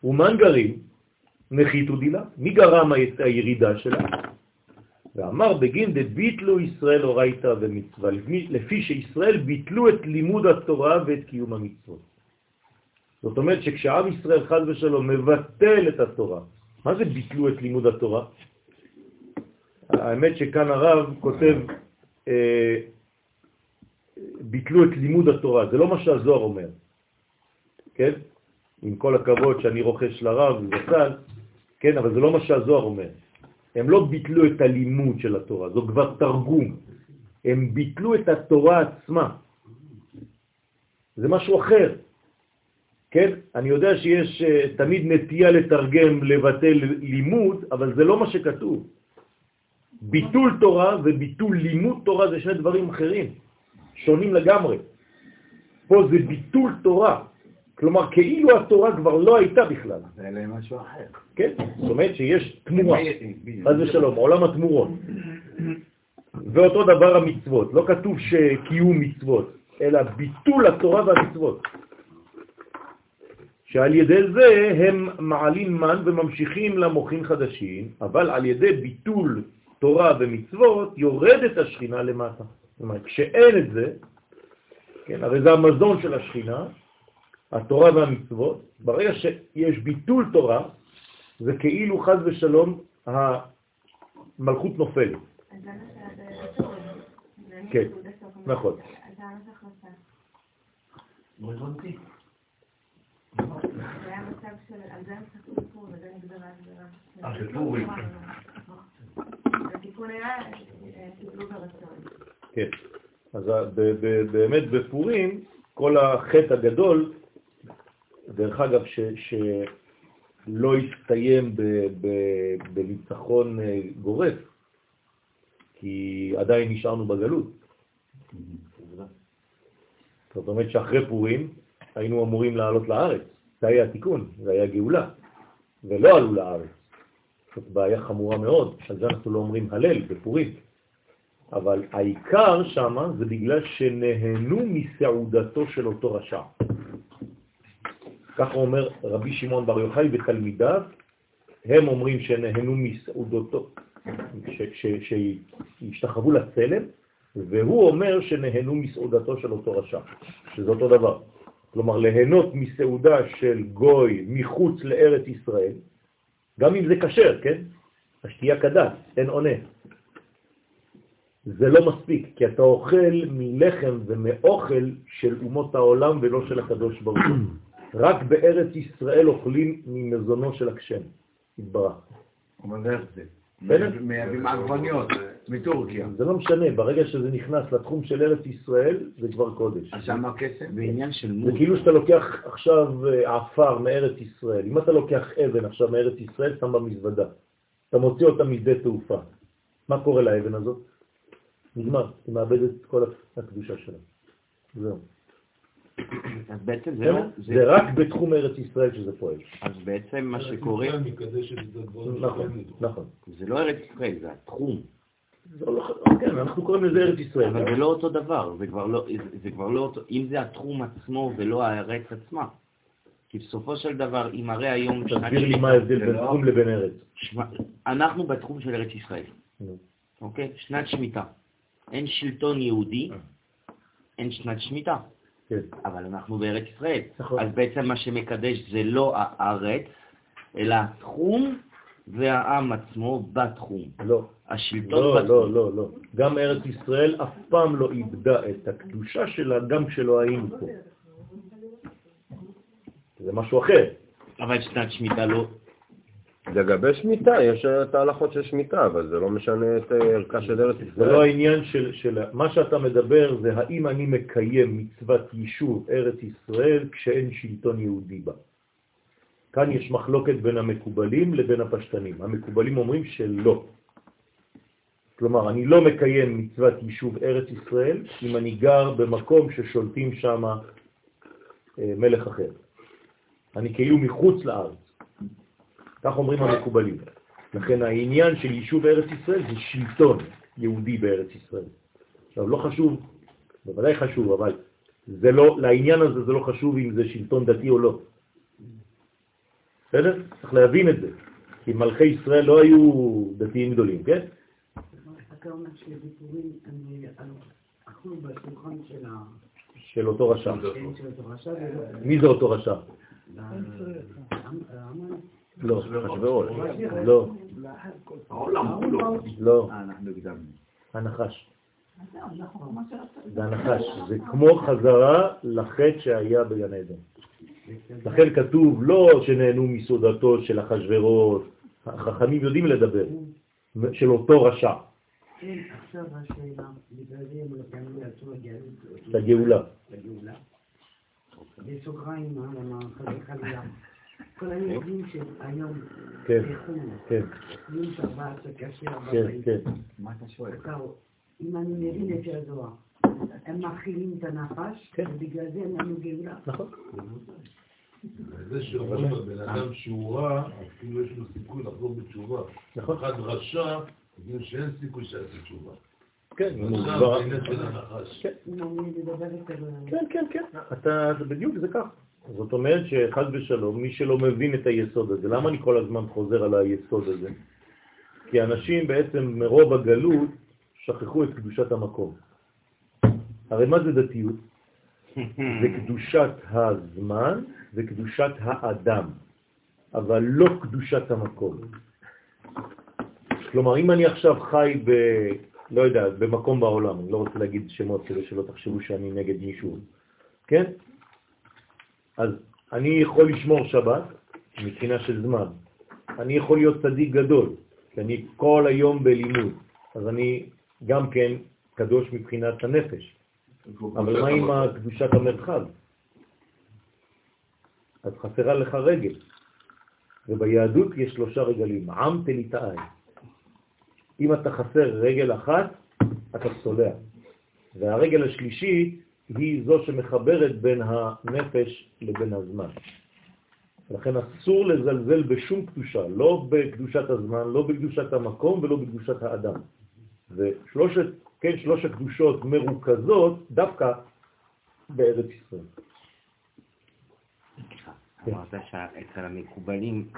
ומן גרים נחיתו דילה. מי גרם את הירידה שלה? ואמר בגין דביטלו ישראל אורייתא ומצווה, לפי שישראל ביטלו את לימוד התורה ואת קיום המצוות. זאת אומרת שכשעם ישראל חז ושלום מבטל את התורה, מה זה ביטלו את לימוד התורה? האמת שכאן הרב כותב, אה, ביטלו את לימוד התורה, זה לא מה שהזוהר אומר, כן? עם כל הכבוד שאני רוכש לרב וזצ"ל, כן, אבל זה לא מה שהזוהר אומר. הם לא ביטלו את הלימוד של התורה, זו כבר תרגום. הם ביטלו את התורה עצמה. זה משהו אחר. כן? אני יודע שיש uh, תמיד נטייה לתרגם, לבטל לימוד, אבל זה לא מה שכתוב. ביטול תורה וביטול לימוד תורה זה שני דברים אחרים, שונים לגמרי. פה זה ביטול תורה, כלומר, כאילו התורה כבר לא הייתה בכלל. זה אלה משהו אחר. כן, זאת אומרת שיש תמורה, חס ושלום, עולם התמורות. ואותו דבר המצוות. לא כתוב שקיום מצוות, אלא ביטול התורה והמצוות. שעל ידי זה הם מעלים מן וממשיכים למוחים חדשים, אבל על ידי ביטול תורה ומצוות יורדת השכינה למטה. זאת אומרת, כשאין את זה, כן, הרי זה המזון של השכינה, התורה והמצוות, ברגע שיש ביטול תורה, זה כאילו חז ושלום המלכות נופלת. כן, נכון. לא. אה. כן. אז באמת בפורים, כל החטא הגדול, דרך אגב, ש, שלא הסתיים בניצחון אה, גורף, כי עדיין נשארנו בגלות. זאת אומרת שאחרי פורים היינו אמורים לעלות לארץ, זה היה התיקון, זה היה גאולה, ולא עלו לארץ. זאת בעיה חמורה מאוד, על זה אנחנו לא אומרים הלל בפורים. אבל העיקר שם זה בגלל שנהנו מסעודתו של אותו רשע. ככה אומר רבי שמעון בר יוחאי ותלמידיו, הם אומרים שנהנו ש- שהשתחוו לצלם, והוא אומר שנהנו מסעודתו של אותו רשע, שזה אותו דבר. כלומר, ליהנות מסעודה של גוי מחוץ לארץ ישראל, גם אם זה כשר, כן? השתייה כדת, אין עונה. זה לא מספיק, כי אתה אוכל מלחם ומאוכל של אומות העולם ולא של הקדוש ברוך הוא. רק בארץ ישראל אוכלים ממזונו של הקשם, התברך. אבל זה איך זה? בסדר? מייבאים עגבניות מטורקיה. זה לא משנה, ברגע שזה נכנס לתחום של ארץ ישראל, זה כבר קודש. אז שמה כסף? בעניין של זה מות, כאילו שאתה לוקח עכשיו אה, עפר מארץ ישראל. אם אתה לוקח אבן עכשיו מארץ ישראל, שם במזוודה. אתה מוציא אותה משדה תעופה. מה קורה לאבן הזאת? נגמר, היא מאבדת את כל הקדושה שלה. זהו. אז בעצם זה? לא, זה זה- רק בתחום ארץ ישראל שזה פועל. אז בעצם מה שקורה, נכון. נכון. זה לא ארץ ישראל, זה התחום. זה כן, אנחנו קוראים לזה ארץ ישראל. אבל זה לא אותו דבר, זה כבר לא, זה- כבר לא אותו, אם זה התחום עצמו ולא הארץ עצמה. כי בסופו של דבר, אם הרי היום תסביר לי מה ההבדל בין תחום לבין ארץ. אנחנו בתחום של ארץ ישראל. אוקיי? שנת שמיטה. אין שלטון יהודי, אין שנת שמיטה, כן, אבל אנחנו בארץ ישראל. נכון. אז בעצם מה שמקדש זה לא הארץ, אלא התחום והעם עצמו בתחום. לא. השלטון לא, בתחום. לא, לא, לא. גם ארץ ישראל אף פעם לא איבדה את הקדושה שלה, גם כשלא היינו פה. זה משהו אחר. אבל שנת שמיטה לא... לגבי שמיטה, יש את ההלכות של שמיטה, אבל זה לא משנה את אה, ערכה של ארץ זה לא ישראל. העניין של, של... מה שאתה מדבר זה האם אני מקיים מצוות יישוב ארץ ישראל כשאין שלטון יהודי בה. כאן יש מחלוקת בין המקובלים לבין הפשטנים. המקובלים אומרים שלא. כלומר, אני לא מקיים מצוות יישוב ארץ ישראל אם אני גר במקום ששולטים שם אה, מלך אחר. אני כאילו מחוץ לארץ. כך אומרים המקובלים. לכן העניין של יישוב ארץ ישראל זה שלטון יהודי בארץ ישראל. עכשיו, לא חשוב, בוודאי חשוב, אבל זה לא, לעניין הזה זה לא חשוב אם זה שלטון דתי או לא. בסדר? צריך להבין את זה. כי מלכי ישראל לא היו דתיים גדולים, כן? אתה אומר הם אכלו בשולחן של ה... של אותו רשע. מי זה אותו רשע? לא. אחשוורוש. לא, העולם כולו. לא, אה, אנחנו הקדמנו. הנחש. זה הנחש. זה כמו חזרה לחטא שהיה בגן עדן. לכן כתוב לא שנהנו מסעודתו של אחשוורוש, החכמים יודעים לדבר, של אותו רשע, כן, עכשיו השאלה, בגלל זה הם נתנו לעצמו הגלות, לגאולה. לגאולה. בסוגריים. כל כן, בחו"ל, כן, יום שבת, שכשר כן, בבית, כן. מה אתה שואל? אם אני מבין את הזוהר, הם מאכילים את הנחש, כן. ובגלל זה אין לנו גאולה. נכון. זה שאומרים הבן אדם שהוא רע, אפילו יש לו סיכוי לחזור בתשובה. נכון. אחד רשע, יודעים שאין סיכוי שיעשה תשובה. כן, של. כן, כן, כן, אתה, זה בדיוק זה כך. זאת אומרת שחד ושלום, מי שלא מבין את היסוד הזה, למה אני כל הזמן חוזר על היסוד הזה? כי אנשים בעצם מרוב הגלות שכחו את קדושת המקום. הרי מה זה דתיות? זה קדושת הזמן וקדושת האדם, אבל לא קדושת המקום. כלומר, אם אני עכשיו חי ב... לא יודע, במקום בעולם, אני לא רוצה להגיד שמות כדי שלא תחשבו שאני נגד מישהו, כן? אז אני יכול לשמור שבת מבחינה של זמן. אני יכול להיות צדיק גדול, כי אני כל היום בלימוד, אז אני גם כן קדוש מבחינת הנפש. אבל מה עם קדושת המרחב? אז חסרה לך רגל. וביהדות יש שלושה רגלים, עם תליטאי. אם אתה חסר רגל אחת, אתה צולע. והרגל השלישית היא זו שמחברת בין הנפש לבין הזמן. לכן אסור לזלזל בשום קדושה, לא בקדושת הזמן, לא בקדושת המקום ולא בקדושת האדם. ושלושת, כן, שלוש הקדושות מרוכזות דווקא בארץ ישראל. אמרת שאצל המקובלים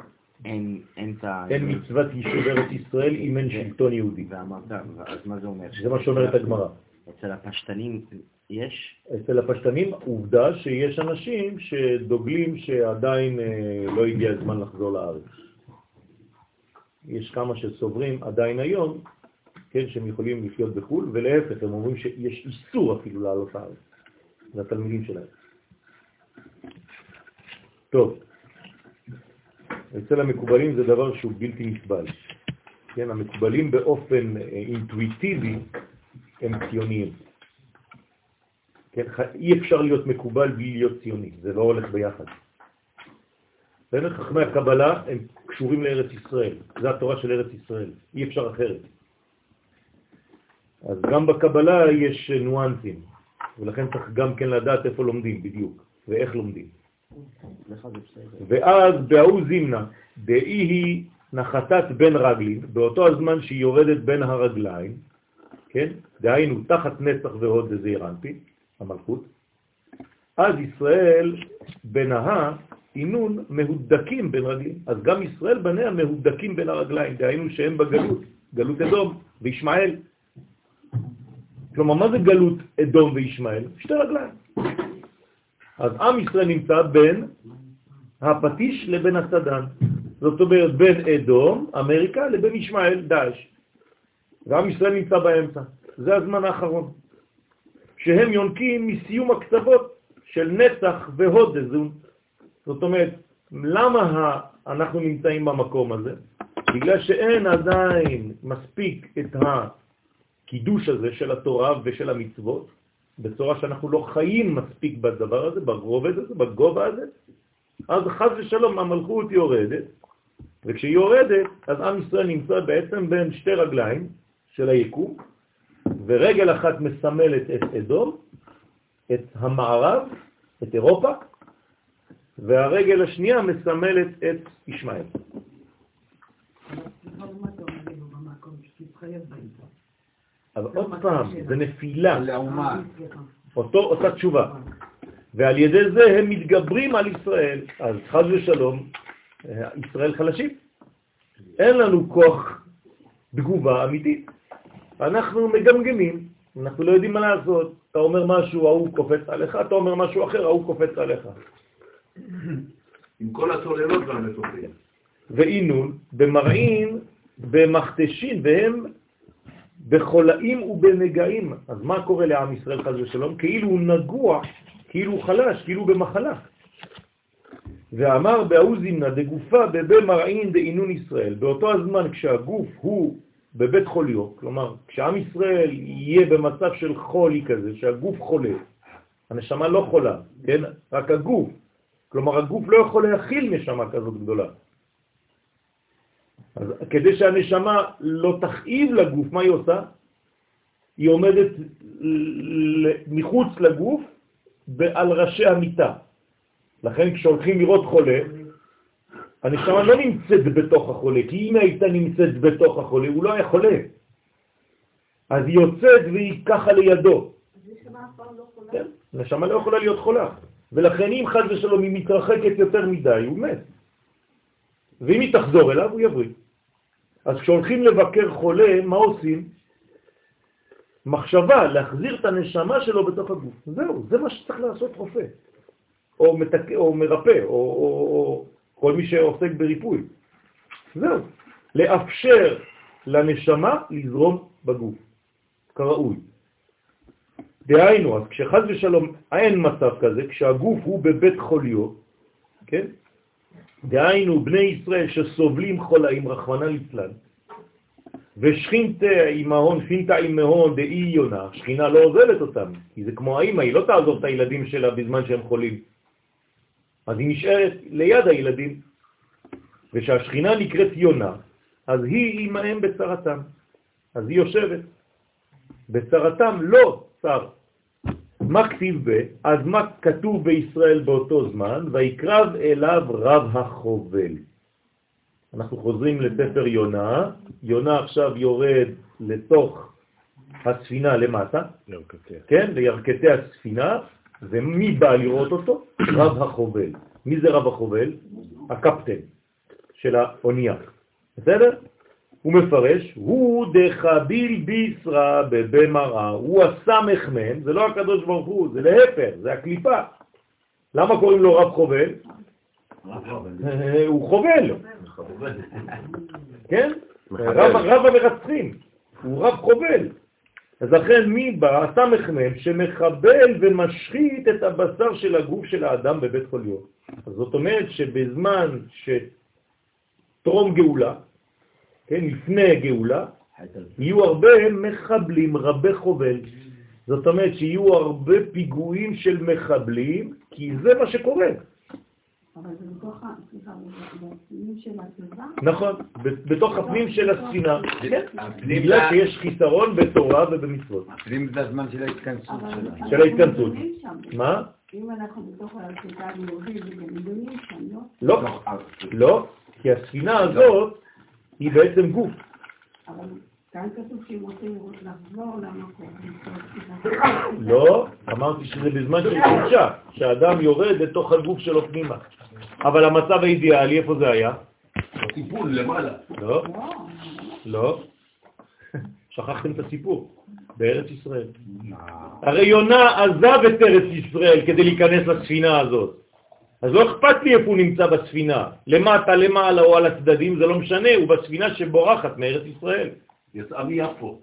אין את ה... אין מצוות יישוב ארץ ישראל אם אין שלטון יהודי. ואמרת, אז מה זה אומר? זה מה שאומרת הגמרא. אצל הפשטנים יש? אצל הפשטנים עובדה שיש אנשים שדוגלים שעדיין אה, לא הגיע הזמן לחזור לארץ. יש כמה שסוברים עדיין היום, כן, שהם יכולים לחיות בחו"ל, ולהפך, הם אומרים שיש איסור אפילו לעלות לארץ. זה התלמידים שלהם. טוב, אצל המקובלים זה דבר שהוא בלתי נסבל. כן, המקובלים באופן אה, אינטואיטיבי הם ציוניים. כן, אי אפשר להיות מקובל בלי להיות ציוני, זה לא הולך ביחד. בסדר? חכמי הקבלה הם קשורים לארץ ישראל, זה התורה של ארץ ישראל, אי אפשר אחרת. אז גם בקבלה יש ניואנסים, ולכן צריך גם כן לדעת איפה לומדים בדיוק, ואיך לומדים. ואז בהוא זימנה, דאי היא נחתת בין רגלים, באותו הזמן שהיא יורדת בין הרגליים, כן? דהיינו תחת נצח והוד אנפין, המלכות, אז ישראל בנהה אינון מהודקים בין רגלים. אז גם ישראל בניה מהודקים בין הרגליים, דהיינו שהם בגלות, גלות אדום וישמעאל. כלומר, מה זה גלות אדום וישמעאל? שתי רגליים. אז עם ישראל נמצא בין הפטיש לבין הסדן. זאת אומרת, בין אדום, אמריקה, לבין ישמעאל, דאעש. ועם ישראל נמצא באמצע. זה הזמן האחרון. שהם יונקים מסיום הקצוות של נצח והוד דזון. זאת אומרת, למה אנחנו נמצאים במקום הזה? בגלל שאין עדיין מספיק את הקידוש הזה של התורה ושל המצוות, בצורה שאנחנו לא חיים מספיק בדבר הזה, ברובד הזה, בגובה הזה, אז חז ושלום המלכות יורדת, וכשהיא יורדת, אז עם ישראל נמצא בעצם בין שתי רגליים של היקום, ורגל אחת מסמלת את אדום, את המערב, את אירופה, והרגל השנייה מסמלת את ישמעאל. אבל עוד פעם, זה נפילה, אותו, אותה תשובה. ועל ידי זה הם מתגברים על ישראל. אז חז ושלום, ישראל חלשים. אין לנו כוח תגובה אמיתית. אנחנו מגמגמים, אנחנו לא יודעים מה לעשות. אתה אומר משהו, ההוא קופץ עליך, אתה אומר משהו אחר, ההוא קופץ עליך. עם כל הצוללות והמטוסים. ואינון במראים, במכתשים, והם בחולאים ובנגעים. אז מה קורה לעם ישראל חז ושלום? כאילו הוא נגוע, כאילו הוא חלש, כאילו במחלה. ואמר באוזימנה דגופה בבי מרעין דאינון ישראל. באותו הזמן כשהגוף הוא בבית חוליו, כלומר כשעם ישראל יהיה במצב של חולי כזה, שהגוף חולה, הנשמה לא חולה, כן? רק הגוף. כלומר הגוף לא יכול להכיל נשמה כזאת גדולה. אז כדי שהנשמה לא תכאיב לגוף, מה היא עושה? היא עומדת מחוץ לגוף על ראשי המיטה. לכן כשהולכים לראות חולה, הנשמה לא נמצאת בתוך החולה, כי אם הייתה נמצאת בתוך החולה, הוא לא היה חולה. אז היא יוצאת והיא ככה לידו. לא. כן, נשמה לא יכולה להיות חולה. ולכן אם חד ושלום היא מתרחקת יותר מדי, הוא מת. ואם היא תחזור אליו, הוא יבריא. אז כשהולכים לבקר חולה, מה עושים? מחשבה, להחזיר את הנשמה שלו בתוך הגוף. זהו, זה מה שצריך לעשות רופא. או, מתק... או מרפא, או, או, או כל מי שעוסק בריפוי. זהו, לאפשר לנשמה לזרום בגוף, כראוי. דהיינו, אז כשחז ושלום אין מצב כזה, כשהגוף הוא בבית חוליו, כן? דהיינו, בני ישראל שסובלים חולאים, רחמנא ליצלן, ושכינתה אימהון, פינתה אימהון דאי יונה, שכינה לא עוזבת אותם, כי זה כמו האימא, היא לא תעזוב את הילדים שלה בזמן שהם חולים. אז היא נשארת ליד הילדים, ושהשכינה נקראת יונה, אז היא אימהם בצרתם. אז היא יושבת. בצרתם לא צר. מה כתיב ב? אז מה כתוב בישראל באותו זמן? ויקרב אליו רב החובל. אנחנו חוזרים לספר יונה, יונה עכשיו יורד לתוך הספינה למטה, כן, לירכתי הספינה, ומי בא לראות אותו? רב החובל. מי זה רב החובל? הקפטן של האונייה. בסדר? הוא מפרש, הוא דחביל בישרה במראה, הוא הסמך מהם, זה לא הקדוש ברוך הוא, זה להפר, זה הקליפה. למה קוראים לו רב חובל? הוא חובל, כן? רב המרצחים, הוא רב חובל. אז לכן מי בא? מהם שמחבל ומשחית את הבשר של הגוף של האדם בבית חוליו. אז זאת אומרת שבזמן שטרום גאולה, כן, לפני גאולה, יהיו הרבה מחבלים, רבי חובל. זאת אומרת שיהיו הרבה פיגועים של מחבלים, כי זה מה שקורה. אבל זה בתוך ה... סליחה, בפנים של התיבה? נכון, ב- בתוך הפנים של הספינה. כן, בגלל שיש חיסרון בתורה ובמצוות. הפנים זה הזמן של ההתכנסות שלנו. של ההתכנסות. מה? אם אנחנו בתוך התיבה היהודית, זה גם דנים שם, לא? לא, לא, כי הספינה הזאת היא בעצם גוף. אבל כאן כתוב שהם רוצים לחזור למקום. לא, אמרתי שזה בזמן של קדושה, שהאדם יורד לתוך הגוף שלו פנימה. אבל המצב האידיאלי, איפה זה היה? הטיפול למעלה. לא, לא, לא. שכחתם את הסיפור, בארץ ישראל. הרי יונה עזב את ארץ ישראל כדי להיכנס לספינה הזאת. אז לא אכפת לי איפה הוא נמצא בספינה, למטה, למעלה או על הצדדים, זה לא משנה, הוא בספינה שבורחת מארץ ישראל. יצאה מיפו.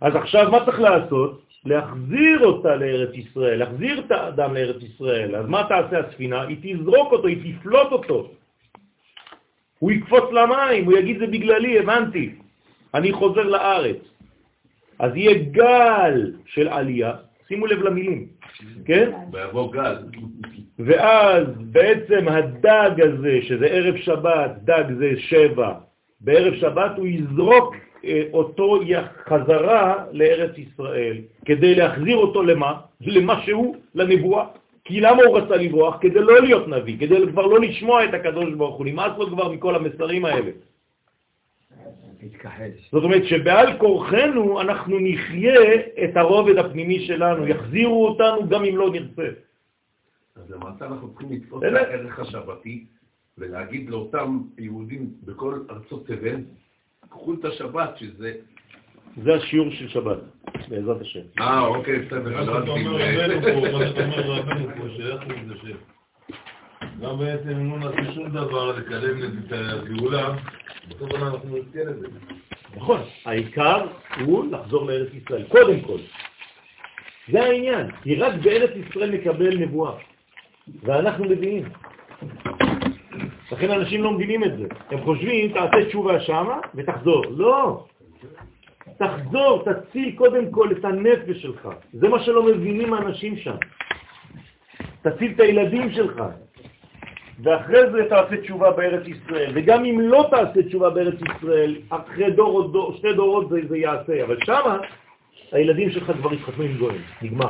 אז עכשיו מה צריך לעשות? להחזיר אותה לארץ ישראל, להחזיר את האדם לארץ ישראל. אז מה תעשה הספינה? היא תזרוק אותו, היא תפלוט אותו. הוא יקפוץ למים, הוא יגיד זה בגללי, הבנתי. אני חוזר לארץ. אז יהיה גל של עלייה, שימו לב למילים, כן? ויבוא גל. ואז בעצם הדג הזה, שזה ערב שבת, דג זה שבע, בערב שבת הוא יזרוק אותו חזרה לארץ ישראל, כדי להחזיר אותו למה? למה שהוא, לנבואה. כי למה הוא רצה לברוח? כדי לא להיות נביא, כדי כבר לא לשמוע את הקדוש ברוך הוא, נמאס לו כבר מכל המסרים האלה. זאת אומרת שבעל כורחנו אנחנו נחיה את הרובד הפנימי שלנו, יחזירו אותנו גם אם לא נרצה. אז למעשה אנחנו צריכים לתפוס את? הערך השבתי ולהגיד לאותם יהודים בכל ארצות תבל, קחו את השבת, שזה... זה השיעור של שבת, בעזרת השם. אה, אוקיי, בסדר. מה לא שאתה רציתי- אומר רבנו פה, מה שאתה אומר רבנו פה, שאיך הוא זה ש... גם בעצם אם לא נעשה שום דבר לקדם את הגאולה, בסוף אנחנו נזכה לזה. נכון, העיקר הוא לחזור לארץ ישראל, קודם כל. זה העניין, כי רק בארץ ישראל נקבל נבואה, ואנחנו מבינים. לכן אנשים לא מבינים את זה. הם חושבים, תעשה תשובה שמה ותחזור. לא. תחזור, תציל קודם כל את הנפש שלך. זה מה שלא מבינים האנשים שם. תציל את הילדים שלך. ואחרי זה תעשה תשובה בארץ ישראל. וגם אם לא תעשה תשובה בארץ ישראל, אחרי דור או דור, שתי דורות זה, זה יעשה. אבל שמה, הילדים שלך כבר התחתנו עם גויים. נגמר.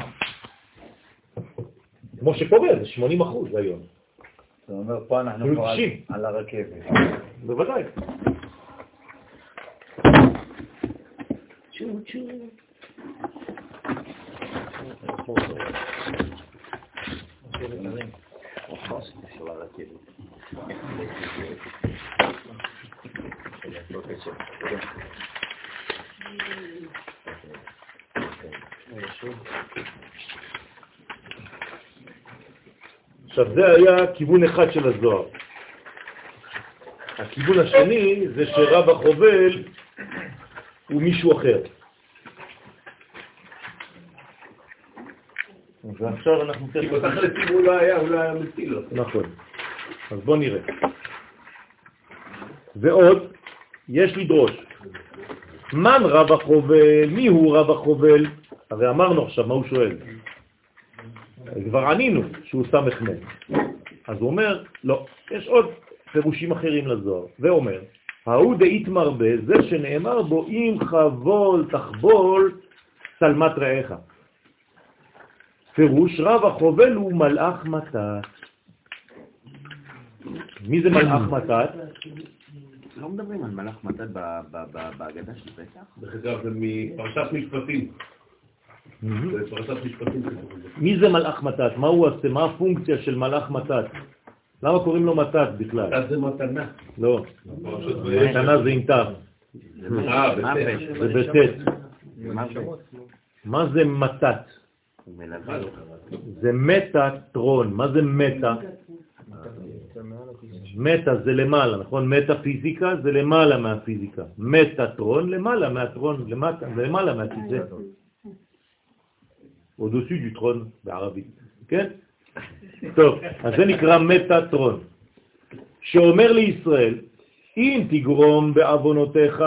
כמו שקורה, זה 80 אחוז היום. זאת אומרת, פה אנחנו היו כבר על- תשעים. על הרכבת. בוודאי. עכשיו זה היה כיוון אחד של הזוהר. הכיוון השני זה שרב החובל הוא מישהו אחר. ועכשיו אנחנו כי. בתכלס אם הוא לא היה, הוא לא היה מציל אותו. נכון. אז בוא נראה. ועוד, יש לדרוש. מן רב החובל? מי הוא רב החובל? הרי אמרנו עכשיו מה הוא שואל. כבר ענינו שהוא סמך מת. אז הוא אומר, לא, יש עוד פירושים אחרים לזוהר, ואומר, ההוא דאית מרבה, זה שנאמר בו, אם חבול תחבול צלמת רעך. פירוש רב החובל הוא מלאך מתת. מי זה מלאך מתת? לא מדברים על מלאך מתת ב- ב- ב- בהגדה של פסח? דרך אגב, זה מפרשת משפטים. מי זה מלאך מתת? מה הוא עושה? מה הפונקציה של מלאך מתת? למה קוראים לו מתת בכלל? מתת זה מתנה. לא. מתנה זה עם תו. זה. מוות. מה זה מתת? זה מטה-טרון. מה זה מטה? מטה זה למעלה, נכון? מטה-פיזיקה זה למעלה מהפיזיקה. מטה-טרון למעלה מהטרון, למעלה מהכיסא. Au-dessus du trône בערבית, כן? טוב, אז זה נקרא מטה-טרון, שאומר לישראל, אם תגרום בעוונותיך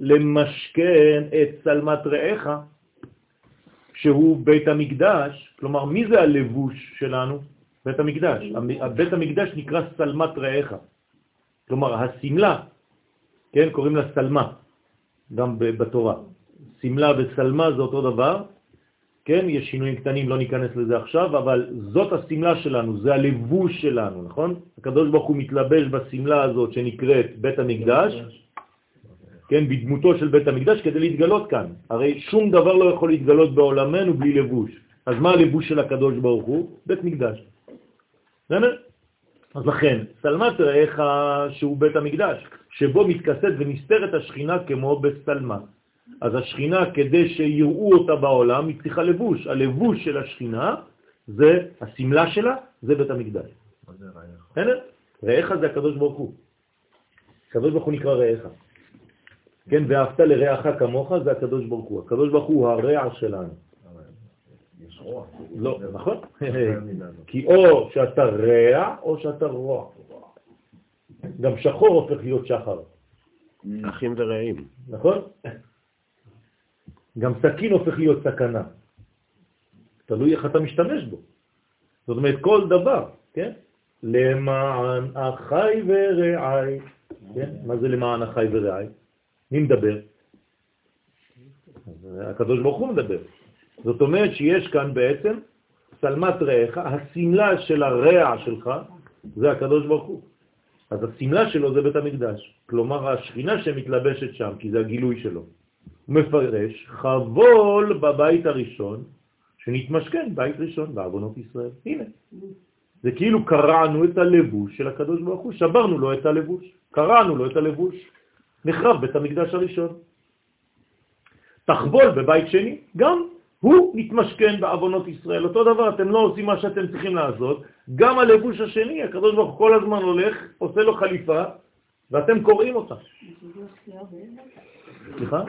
למשכן את צלמת רעך, שהוא בית המקדש, כלומר, מי זה הלבוש שלנו? בית המקדש. המ- בית המקדש נקרא סלמת רעך. כלומר, הסמלה, כן, קוראים לה סלמה, גם בתורה. סמלה וסלמה זה אותו דבר, כן, יש שינויים קטנים, לא ניכנס לזה עכשיו, אבל זאת הסמלה שלנו, זה הלבוש שלנו, נכון? הקדוש ברוך הוא מתלבש בסמלה הזאת שנקראת בית המקדש, כן, בדמותו של בית המקדש כדי להתגלות כאן. הרי שום דבר לא יכול להתגלות בעולמנו בלי לבוש. אז מה הלבוש של הקדוש ברוך הוא? בית מקדש. אז לכן, סלמת רעך שהוא בית המקדש, שבו מתכסת ונסתרת השכינה כמו בסלמה. אז השכינה, כדי שיראו אותה בעולם, היא צריכה לבוש. הלבוש של השכינה, זה, הסמלה שלה, זה בית המקדש. רעך זה הקדוש ברוך הוא. הקדוש ברוך הוא נקרא רעך. כן, ואהבת לרעך כמוך זה הקדוש ברוך הוא. הקדוש ברוך הוא הרע שלנו. יש. לא, נכון? כי או שאתה רע או שאתה רוע. גם שחור הופך להיות שחר, אחים ורעים. נכון? גם סכין הופך להיות סכנה. תלוי איך אתה משתמש בו. זאת אומרת, כל דבר, כן? למען אחי ורעי. כן? מה זה למען אחי ורעי? מי מדבר? הקדוש ברוך הוא מדבר. זאת אומרת שיש כאן בעצם סלמת רעך, הסמלה של הרע שלך זה הקדוש ברוך הוא. אז הסמלה שלו זה בית המקדש, כלומר השכינה שמתלבשת שם, כי זה הגילוי שלו. מפרש חבול בבית הראשון, שנתמשכן בית ראשון בעוונות ישראל. הנה, זה כאילו קרענו את הלבוש של הקדוש ברוך הוא, שברנו לו את הלבוש, קרענו לו את הלבוש, נחרב בית המקדש הראשון. תחבול בבית שני, גם הוא מתמשכן בעוונות ישראל. אותו דבר, אתם לא עושים מה שאתם צריכים לעשות, גם הלבוש השני, הקדוש ברוך הוא כל הזמן הולך, עושה לו חליפה, ואתם קוראים אותה. סליחה?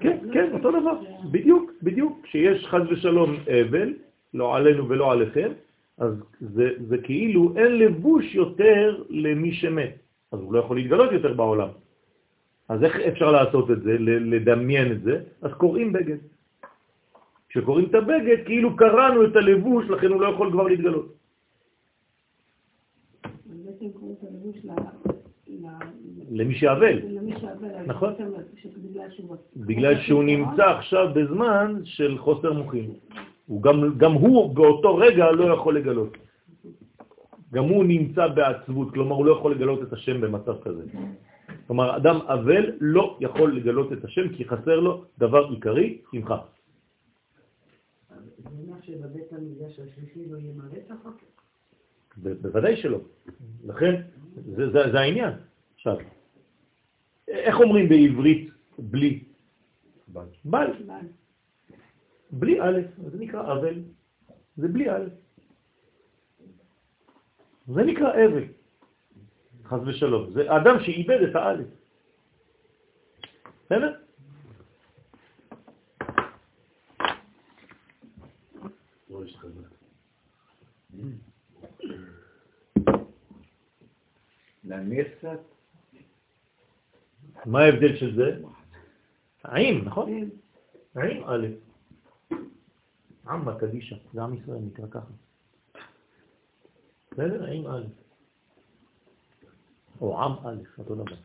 כן, כן, אותו דבר, בדיוק, בדיוק. כשיש חז ושלום אבל, לא עלינו ולא עליכם, אז זה, זה כאילו אין לבוש יותר למי שמת, אז הוא לא יכול להתגלות יותר בעולם. אז איך אפשר לעשות את זה, לדמיין את זה? אז קוראים בגד. כשקוראים את הבגד, כאילו קראנו את הלבוש, לכן הוא לא יכול כבר להתגלות. בעצם קוראים את הלבוש ל- ל- למי שאבל. נכון. בגלל שהוא... שהוא נמצא עכשיו בזמן של חוסר מוחין. גם, הוא באותו רגע לא יכול לגלות. גם הוא נמצא בעצבות, כלומר הוא לא יכול לגלות את השם במצב כזה. כלומר, אדם אבל לא יכול לגלות את השם כי חסר לו דבר עיקרי, שמחה. לא בוודאי שלא. לכן, זה, זה, זה העניין. עכשיו, איך אומרים בעברית בלי? בל. בל. בלי א', זה נקרא אבל, זה בלי א'. זה נקרא אבל, חס ושלום. זה אדם שאיבד את האלף. בסדר? להנמיך קצת? מה ההבדל של זה?עים, נכון?עים א'. עמא קדישה, זה עם ישראל נקרא ככה. בסדר? עם א'. או עם א', אותו דבר.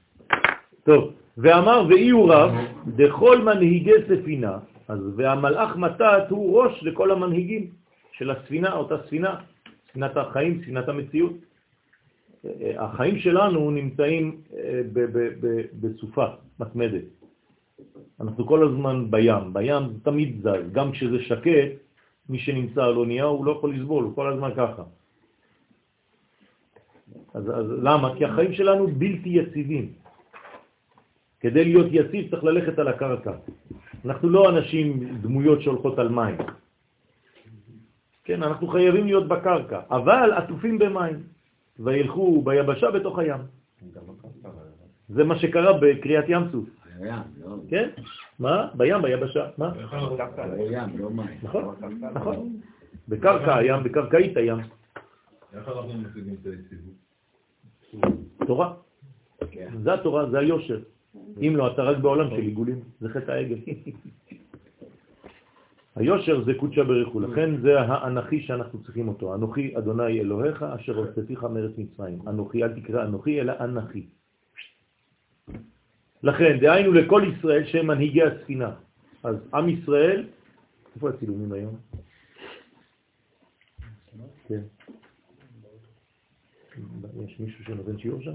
טוב, ואמר ואי הוא רב, דכל מנהיגי ספינה, אז והמלאך מתת הוא ראש לכל המנהיגים של הספינה, אותה ספינה, ספינת החיים, ספינת המציאות. החיים שלנו נמצאים אה, בסופה מתמדת. אנחנו כל הזמן בים, בים זה תמיד זז, גם כשזה שקט, מי שנמצא על אונייה הוא לא יכול לסבול, הוא כל הזמן ככה. אז, אז למה? כי החיים שלנו בלתי יציבים. כדי להיות יציב צריך ללכת על הקרקע. אנחנו לא אנשים, דמויות שהולכות על מים. כן, אנחנו חייבים להיות בקרקע, אבל עטופים במים, וילכו ביבשה בתוך הים. זה מה שקרה בקריאת ים סוף. בים, לא... כן? מה? בים, ביבשה. מה? לא ים, לא מים. נכון, נכון. בקרקע הים, בקרקעית הים. איך אנחנו משיגים את היציבות? תורה. כן. זה התורה, זה היושר. אם לא, אתה רק בעולם של עיגולים, זה חטא העגל. היושר זה קודשא בריחו, לכן זה האנכי שאנחנו צריכים אותו. אנוכי אדוני אלוהיך אשר הוצאתיך מארץ מצרים. אנוכי, אל תקרא אנוכי, אלא אנכי. לכן, דהיינו לכל ישראל שהם מנהיגי הספינה. אז עם ישראל, איפה הצילומים היום? כן. יש מישהו שנותן שיעור שם?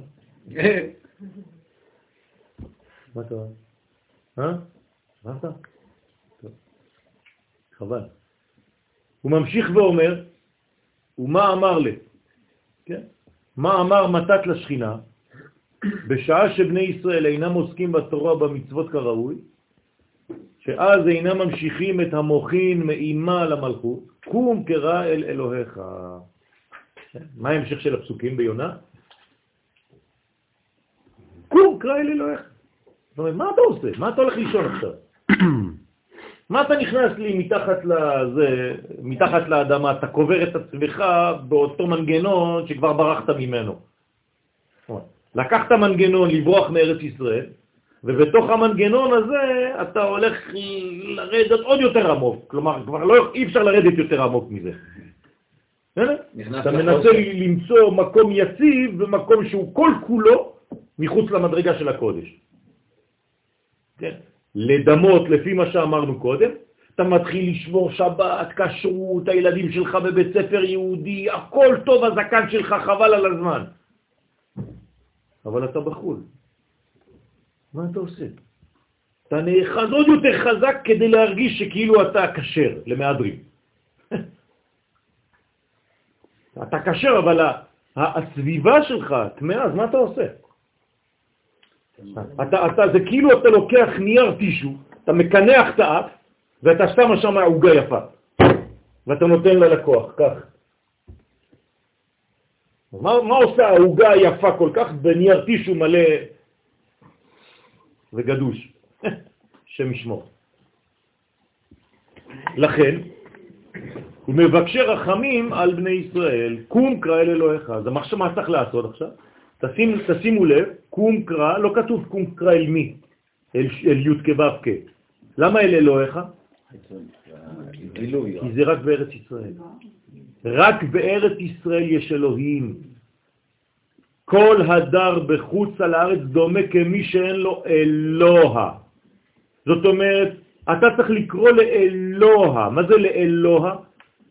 מה קרה? אה? שכחת? חבל. הוא ממשיך ואומר, ומה אמר לי? כן? מה אמר מתת לשכינה? בשעה שבני ישראל אינם עוסקים בתורה ובמצוות כראוי, שאז אינם ממשיכים את המוחין מאימה למלכות, קום קרא אל אלוהיך. כן? מה ההמשך של הפסוקים ביונה? קום קרא אל אלוהיך. זאת אומרת, מה אתה עושה? מה אתה הולך לישון עכשיו? מה אתה נכנס לי מתחת לזה, מתחת לאדמה, אתה קובר את עצמך באותו מנגנון שכבר ברחת ממנו. לקחת מנגנון לברוח מארץ ישראל, ובתוך המנגנון הזה אתה הולך לרדת עוד יותר עמוק, כלומר, כבר לא, אי אפשר לרדת יותר עמוק מזה. אתה. מנסה למצוא מקום יציב ומקום שהוא כל כולו מחוץ למדרגה של הקודש. כן? לדמות לפי מה שאמרנו קודם, אתה מתחיל לשמור שבת, כשרות, הילדים שלך בבית ספר יהודי, הכל טוב, הזקן שלך חבל על הזמן. אבל אתה בחו"ל. מה אתה עושה? אתה נאחז עוד יותר חזק כדי להרגיש שכאילו אתה כשר למהדרים. אתה כשר, אבל הסביבה שלך טמאה, אז מה אתה עושה? אתה, אתה, זה כאילו אתה לוקח נייר טישו, אתה מקנח את האף, ואתה שם שם עוגה יפה, ואתה נותן ללקוח, כך. מה, מה עושה העוגה היפה כל כך בנייר טישו מלא וגדוש? שם ישמור. לכן, ומבקשי רחמים על בני ישראל, קום קרא אל אלוהיך. אז מה צריך לעשות עכשיו? תשים, תשימו לב, קום קרא, לא כתוב קום קרא אל מי? אל, אל י' כו' כ'. למה אל אלוהיך? גילוי. כי זה רק בארץ ישראל. רק בארץ ישראל יש אלוהים. כל הדר בחוץ על הארץ דומה כמי שאין לו אלוה. זאת אומרת, אתה צריך לקרוא לאלוה. מה זה לאלוה?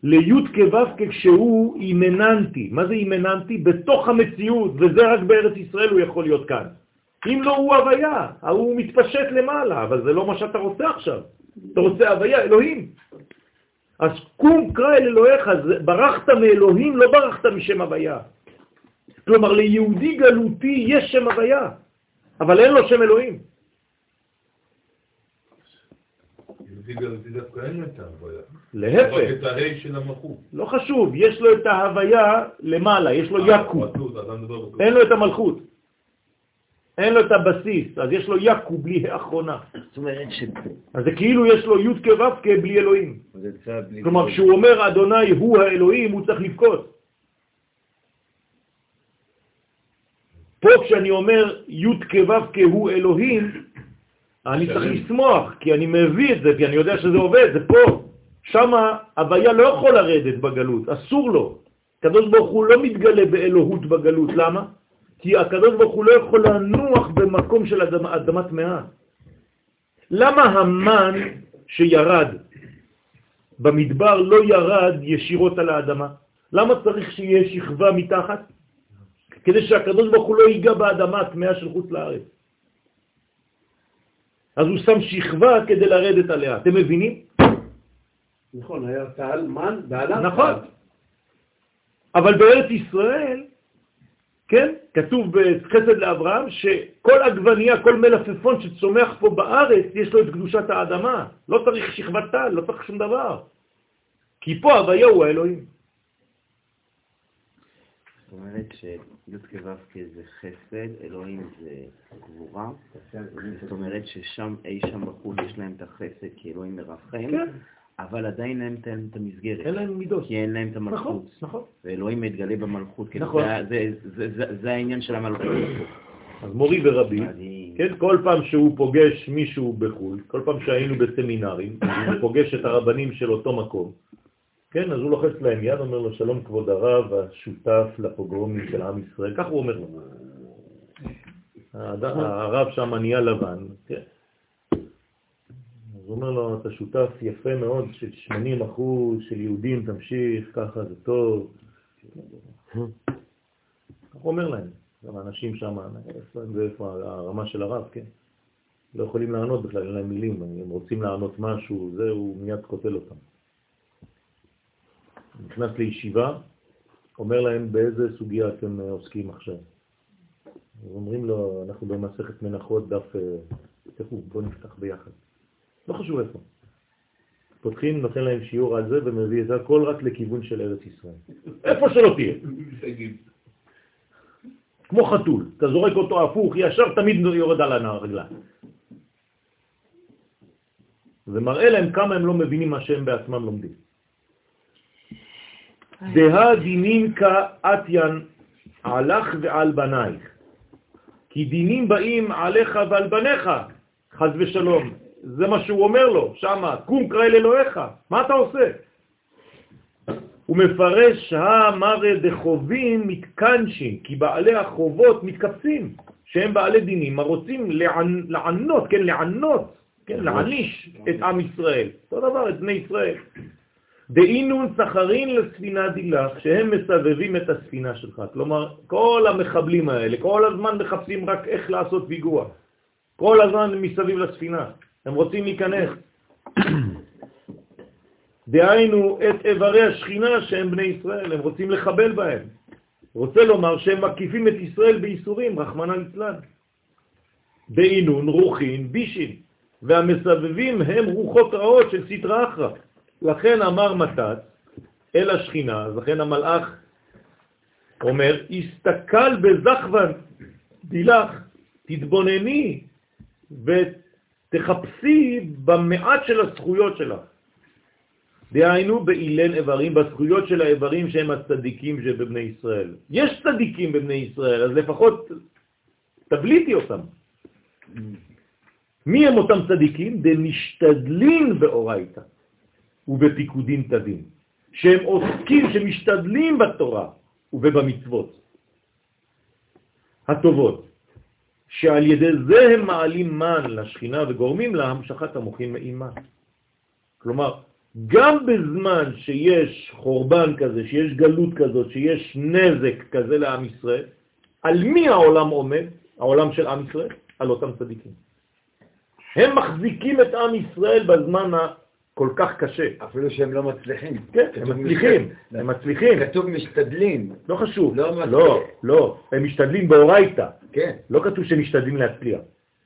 ליוד כו' כשהוא אימננטי. מה זה אימננטי? בתוך המציאות, וזה רק בארץ ישראל הוא יכול להיות כאן. אם לא הוא הוויה, הוא מתפשט למעלה, אבל זה לא מה שאתה רוצה עכשיו. אתה רוצה הוויה, אלוהים. אז קום קרא אל אלוהיך, ברחת מאלוהים, לא ברחת משם הוויה. כלומר, ליהודי גלותי יש שם הוויה, אבל אין לו שם אלוהים. יהודי גלותי דווקא אין לו את ההוויה. רק להפך, את ההי של המלכות. לא חשוב, יש לו את ההוויה למעלה, יש לו יקו, אתה מדבר בטוח. אין לו את המלכות. אין לו את הבסיס, אז יש לו יקו בלי האחרונה. זאת אומרת ש... אז זה כאילו יש לו י' כו' כ' בלי אלוהים. כלומר, כל. כשהוא אומר אדוני הוא האלוהים, הוא צריך לבכות. פה כשאני אומר י' כו' כהוא אלוהים, אני צריך לשמוח, כי אני מביא את זה, כי אני יודע שזה עובד, זה פה. שמה הוויה לא יכול לרדת בגלות, אסור לו. הקדוש ברוך הוא לא מתגלה באלוהות בגלות, למה? כי הקדוש ברוך הוא לא יכול לנוח במקום של אדמה, אדמת טמאה. למה המן שירד במדבר לא ירד ישירות על האדמה? למה צריך שיהיה שכבה מתחת? כדי שהקדוש ברוך הוא לא ייגע באדמה הטמאה של חוץ לארץ. אז הוא שם שכבה כדי לרדת עליה. אתם מבינים? נכון, היה טל, מן, ועליו נכון. אבל בארץ ישראל, כן, כתוב בחסד לאברהם שכל עגבנייה, כל מלפפון שצומח פה בארץ, יש לו את קדושת האדמה. לא צריך שכבת טל, לא צריך שום דבר. כי פה הוויה הוא האלוהים. זאת אומרת שי' כו' זה חסד, אלוהים זה גבורה. זאת אומרת ששם, אי שם בחוץ יש להם את החסד כי אלוהים מרחם, כן, אבל עדיין אין להם את המסגרת. אין להם מידות. כי אין להם את נכון, המלכות. נכון. ואלוהים מתגלה במלכות. כאילו, נכון. זה- זה- זה- זה- זה העניין של המלכות. אז מורי ורבי, כן, כל פעם שהוא פוגש מישהו בחו"ל, כל פעם שהיינו בסמינרים, הוא פוגש את הרבנים של אותו מקום, כן, אז הוא לוחץ להם יד, אומר לו, שלום כבוד הרב, השותף לפוגרומים של עם ישראל, כך הוא אומר לו. הרב שם נהיה לבן, כן. אז הוא אומר לו, אתה שותף יפה מאוד של 80 אחוז של יהודים, תמשיך, ככה זה טוב. כך הוא אומר להם. גם האנשים שם, איפה ואיפה הרמה של הרב, כן? לא יכולים לענות בכלל, אין להם מילים, הם רוצים לענות משהו, זה, הוא מיד קוטל אותם. נכנס לישיבה, אומר להם באיזה סוגיה אתם אה, עוסקים עכשיו. אומרים לו, אנחנו במסכת מנחות דף, אה, תפתחו, בואו נפתח ביחד. לא חשוב איפה. פותחים, נותן להם שיעור על זה ומביא את הכל רק לכיוון של ארץ ישראל. איפה שלא תהיה. כמו חתול, אתה זורק אותו הפוך, ישר תמיד יורד על הרגליים. זה מראה להם כמה הם לא מבינים מה שהם בעצמם לומדים. דהה דינין כאתיין עלך ועל בנייך, כי דינים באים עליך ועל בניך, חז ושלום. זה מה שהוא אומר לו, שמה, קום קרא אל אלוהיך, מה אתה עושה? הוא מפרש המרא דחובים מתקנשין, כי בעלי החובות מתקפצים, שהם בעלי דינים, הרוצים לענ... לענות, כן, לענות, כן, להעניש את עם ישראל. אותו דבר, את בני ישראל. דאינון סחרין לספינה דילך, שהם מסבבים את הספינה שלך. כלומר, כל המחבלים האלה, כל הזמן מחפשים רק איך לעשות פיגוע. כל הזמן מסביב לספינה. הם רוצים להיכנס. דהיינו את איברי השכינה שהם בני ישראל, הם רוצים לחבל בהם. רוצה לומר שהם מקיפים את ישראל בייסורים, רחמנא ליצלן. בעינון, רוחין, בישין, והמסבבים הם רוחות רעות של סטרא אחרא. לכן אמר מתת אל השכינה, אז לכן המלאך אומר, הסתכל בזכוון דילך, תתבונני ותחפשי במעט של הזכויות שלך. דהיינו באילן איברים, בזכויות של האיברים שהם הצדיקים שבבני ישראל. יש צדיקים בבני ישראל, אז לפחות תבליטי אותם. מי הם אותם צדיקים? דמשתדלים באורייתא ובפיקודין תדין, שהם עוסקים, שמשתדלים בתורה ובבמצוות הטובות, שעל ידי זה הם מעלים מן לשכינה וגורמים לה המשכת המוחין מאימה. כלומר, גם בזמן שיש חורבן כזה, שיש גלות כזאת, שיש נזק כזה לעם ישראל, על מי העולם עומד? העולם של עם ישראל? על אותם צדיקים. הם מחזיקים את עם ישראל בזמן כל כך קשה. אפילו שהם לא מצליחים. כן, הם מצליחים, הם מצליחים. כתוב משתדלים. לא חשוב. לא. לא, לא, הם משתדלים באורייתא. כן. לא כתוב שהם משתדלים להצליח.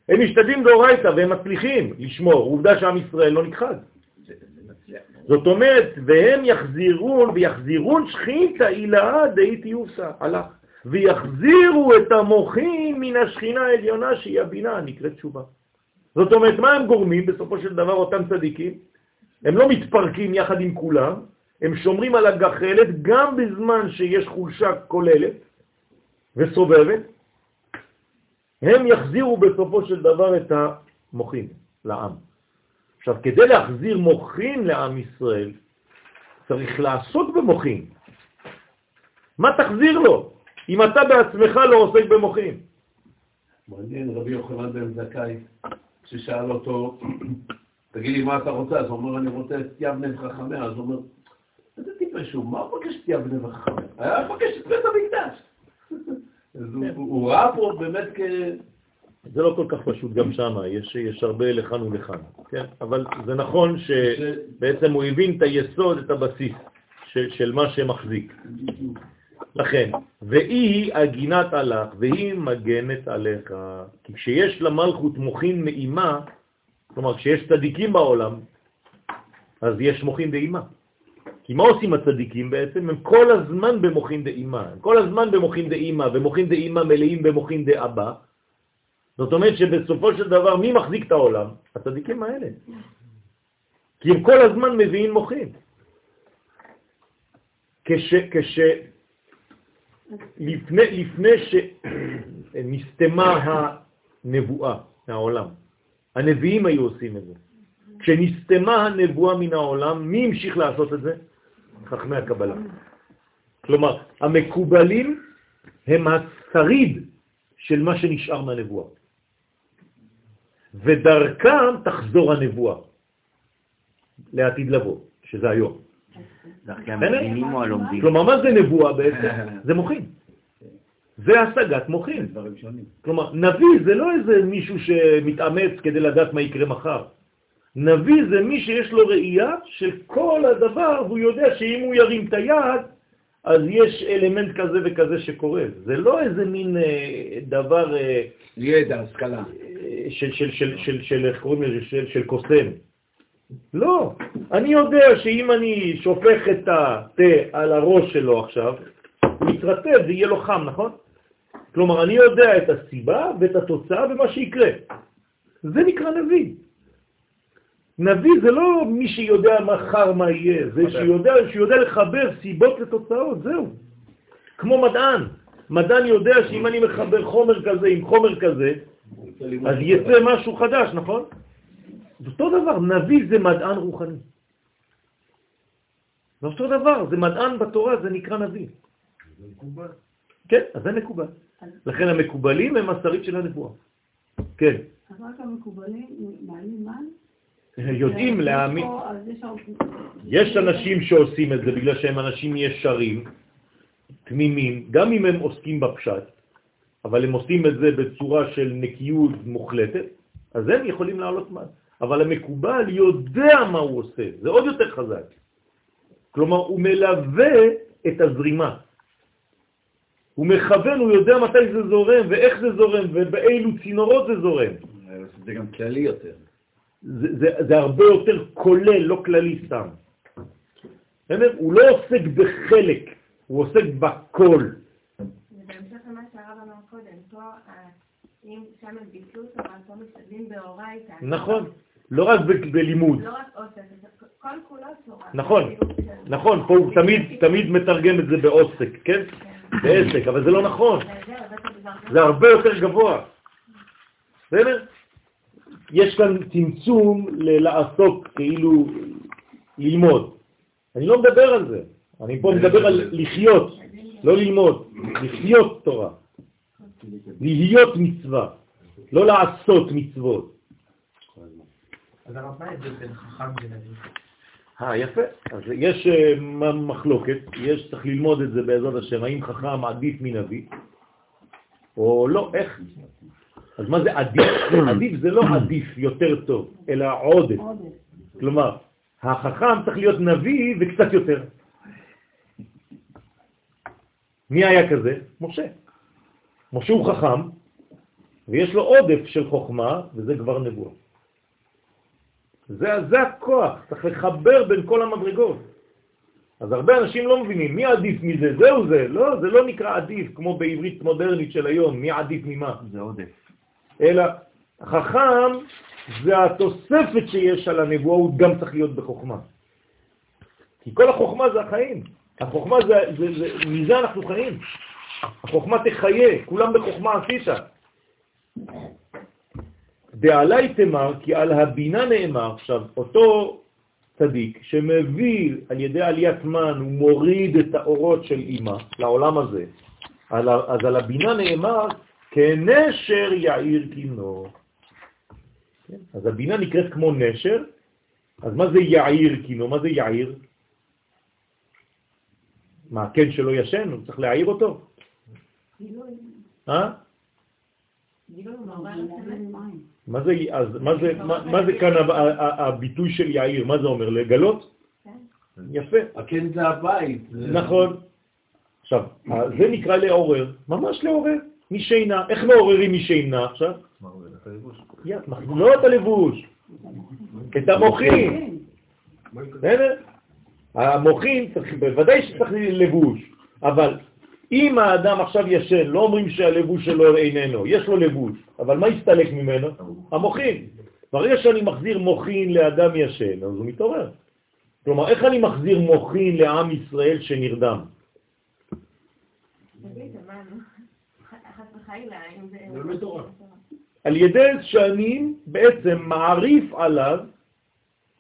הם משתדלים באורייתא והם מצליחים לשמור. עובדה שעם ישראל לא נכחד. זאת אומרת, והם יחזירון, ויחזירון שכינתא אילאה דאיתי יופסא, הלך. ויחזירו את המוחים מן השכינה העליונה שהיא הבינה, נקראת תשובה. זאת אומרת, מה הם גורמים בסופו של דבר אותם צדיקים? הם לא מתפרקים יחד עם כולם, הם שומרים על הגחלת גם בזמן שיש חולשה כוללת וסובבת, הם יחזירו בסופו של דבר את המוחים לעם. עכשיו, כדי להחזיר מוחים לעם ישראל, צריך לעסוק במוחים. מה תחזיר לו, אם אתה בעצמך לא עוסק במוחים? מעניין, רבי יוחנן בן זכאי, כששאל אותו, תגיד לי מה אתה רוצה, אז הוא אומר, אני רוצה את יבנה וחכמיה, אז הוא אומר, איזה טיפש הוא, מה הוא מבקש את יבנה וחכמיה? היה מבקש את בית המקדש. אז הוא- ראה פה באמת כ... זה לא כל כך פשוט גם שם, יש, יש הרבה לכאן ולכאן, כן? אבל זה נכון שבעצם הוא הבין את היסוד, את הבסיס של, של מה שמחזיק. לכן, והיא הגינת עליך, והיא מגנת עליך. כי כשיש למלכות מוחין נעימה, כלומר כשיש צדיקים בעולם, אז יש מוחין דאימה. כי מה עושים הצדיקים בעצם? הם כל הזמן במוחין דאימה. הם כל הזמן במוחין דאימה, ומוחין דאימה מלאים במוחין דאבא. זאת אומרת שבסופו של דבר, מי מחזיק את העולם? הצדיקים האלה. כי הם כל הזמן מביאים מוחין. כש... כש... לפני, לפני שנסתמה הנבואה מהעולם, הנביאים היו עושים את זה. כשנסתמה הנבואה מן העולם, מי המשיך לעשות את זה? חכמי הקבלה. כלומר, המקובלים הם השריד של מה שנשאר מהנבואה. ודרכם תחזור הנבואה לעתיד לבוא, שזה היום. כלומר, מה זה נבואה בעצם? זה מוחין. זה השגת מוחין. כלומר, נביא זה לא איזה מישהו שמתאמץ כדי לדעת מה יקרה מחר. נביא זה מי שיש לו ראייה של כל הדבר, והוא יודע שאם הוא ירים את היד, אז יש אלמנט כזה וכזה שקורה. זה לא איזה מין אה, דבר אה, ידע, השכלה. אה, של, של, של, של, של, איך קוראים לזה? של, של קוסם. לא. אני יודע שאם אני שופך את התה על הראש שלו עכשיו, הוא יתרטב ויהיה לו חם, נכון? כלומר, אני יודע את הסיבה ואת התוצאה ומה שיקרה. זה נקרא נביא. נביא זה לא מי שיודע מחר מה יהיה, זה שיודע, שיודע לחבר סיבות לתוצאות, זהו. כמו מדען. מדען יודע שאם אני מחבר חומר כזה עם חומר כזה, אז יצא משהו חדש, נכון? זה אותו דבר, נביא זה מדען רוחני. זה אותו דבר, זה מדען בתורה, זה נקרא נביא. כן, אז זה מקובל. לכן המקובלים הם השריד של הנבואה. כן, אז רק המקובלים מעלים מן? יודעים להאמין. יש אנשים שעושים את זה בגלל שהם אנשים ישרים, תמימים, גם אם הם עוסקים בפשט, אבל הם עושים את זה בצורה של נקיות מוחלטת, אז הם יכולים לעלות מה. אבל המקובל יודע מה הוא עושה, זה עוד יותר חזק. כלומר, הוא מלווה את הזרימה. הוא מכוון, הוא יודע מתי זה זורם, ואיך זה זורם, ובאילו צינורות זה זורם. זה גם כללי יותר. זה, זה, זה הרבה יותר כולל, לא כללי סתם. בסדר? הוא לא עוסק בחלק, הוא עוסק בכל. ובהמשך למה שהרב אמר קודם, פה, ה- אם שם הם ביטלו תורה, פה משתדלים באורייתא. נכון, לא רק בלימוד. לא רק עוסק, זה כל כולו תורה. נכון, כאילו של- נכון, פה הוא תמיד, תמיד מתרגם את זה בעוסק, כן? בעסק, אבל זה לא נכון. זה הרבה יותר גבוה. בסדר? יש כאן צמצום לעסוק, כאילו ללמוד. אני לא מדבר על זה, אני פה מדבר על לחיות, לא ללמוד, לחיות תורה. להיות מצווה, לא לעשות מצוות. אז הרב, מה ההבדל בין חכם לנביא? אה, יפה. אז יש אה, מחלוקת, יש, צריך ללמוד את זה בעזרת השם, האם חכם עדיף מנביא, או לא, איך? אז מה זה עדיף? עדיף זה לא עדיף יותר טוב, אלא. עודף. כלומר, החכם צריך להיות נביא וקצת יותר. מי היה כזה? משה. משה הוא חכם, ויש לו עודף של חוכמה, וזה כבר נבואה. זה, זה הכוח, צריך לחבר בין כל המדרגות. אז הרבה אנשים לא מבינים, מי עדיף מזה? זהו זה. לא, זה לא נקרא עדיף, כמו בעברית מודרנית של היום, מי עדיף ממה. זה עודף. אלא חכם זה התוספת שיש על הנבואה, הוא גם צריך להיות בחוכמה. כי כל החוכמה זה החיים. החוכמה זה, זה, זה מזה אנחנו חיים. החוכמה תחיה, כולם בחוכמה עשית. דעלי תמר, כי על הבינה נאמר, עכשיו, אותו צדיק שמביא על ידי עליית מן, הוא מוריד את האורות של אימא לעולם הזה, אז על הבינה נאמר, כנשר יאיר כינור. כן? אז הבינה נקראת כמו נשר, אז מה זה יאיר כינור? מה זה יאיר? מה, הקן שלו ישן? הוא צריך להעיר אותו? אה? מה זה, אז, מה זה, מה, מה זה כאן הביטוי של יאיר? מה זה אומר? לגלות? יפה. הקן זה הבית. נכון. עכשיו, זה נקרא לעורר, ממש לעורר, משינה. איך מעוררים משינה עכשיו? לא את הלבוש, את המוחים. בסדר? המוחים, בוודאי שצריך לבוש, אבל אם האדם עכשיו ישן, לא אומרים שהלבוש שלו איננו, יש לו לבוש, אבל מה יסתלק ממנו? המוחין. ברגע שאני מחזיר מוחין לאדם ישן, אז הוא מתעורר. כלומר, איך אני מחזיר מוחין לעם ישראל שנרדם? על ידי שאני בעצם מעריף עליו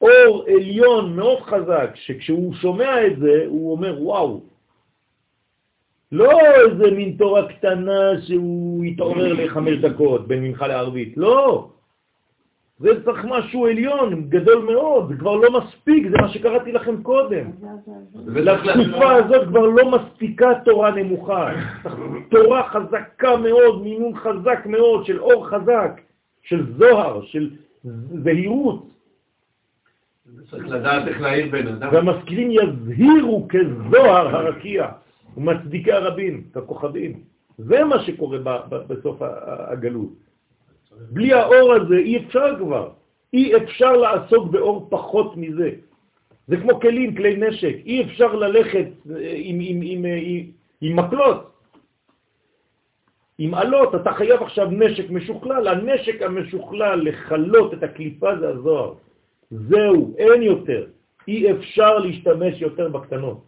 אור עליון מאוד חזק, שכשהוא שומע את זה, הוא אומר, וואו, לא איזה מין תורה קטנה שהוא יתעורר לחמש דקות בין מנחה לערבית, לא. זה צריך משהו עליון, גדול מאוד, זה כבר לא מספיק, זה מה שקראתי לכם קודם. לתקופה הזאת כבר לא מספיקה תורה נמוכה. תורה חזקה מאוד, מינון חזק מאוד, של אור חזק, של זוהר, של זהירות. צריך לדעת איך להעיר בן אדם. והמשכילים יזהירו כזוהר הרקיע. ומצדיקי הרבים, ככוכבים. זה מה שקורה בסוף הגלות. בלי האור הזה אי אפשר כבר. אי אפשר לעסוק באור פחות מזה. זה כמו כלים, כלי נשק. אי אפשר ללכת אה, עם, עם, עם, אה, עם, עם מקלות. עם עלות, אתה חייב עכשיו נשק משוכלל. הנשק המשוכלל לחלות את הקליפה זה הזוהר. זהו, אין יותר. אי אפשר להשתמש יותר בקטנות.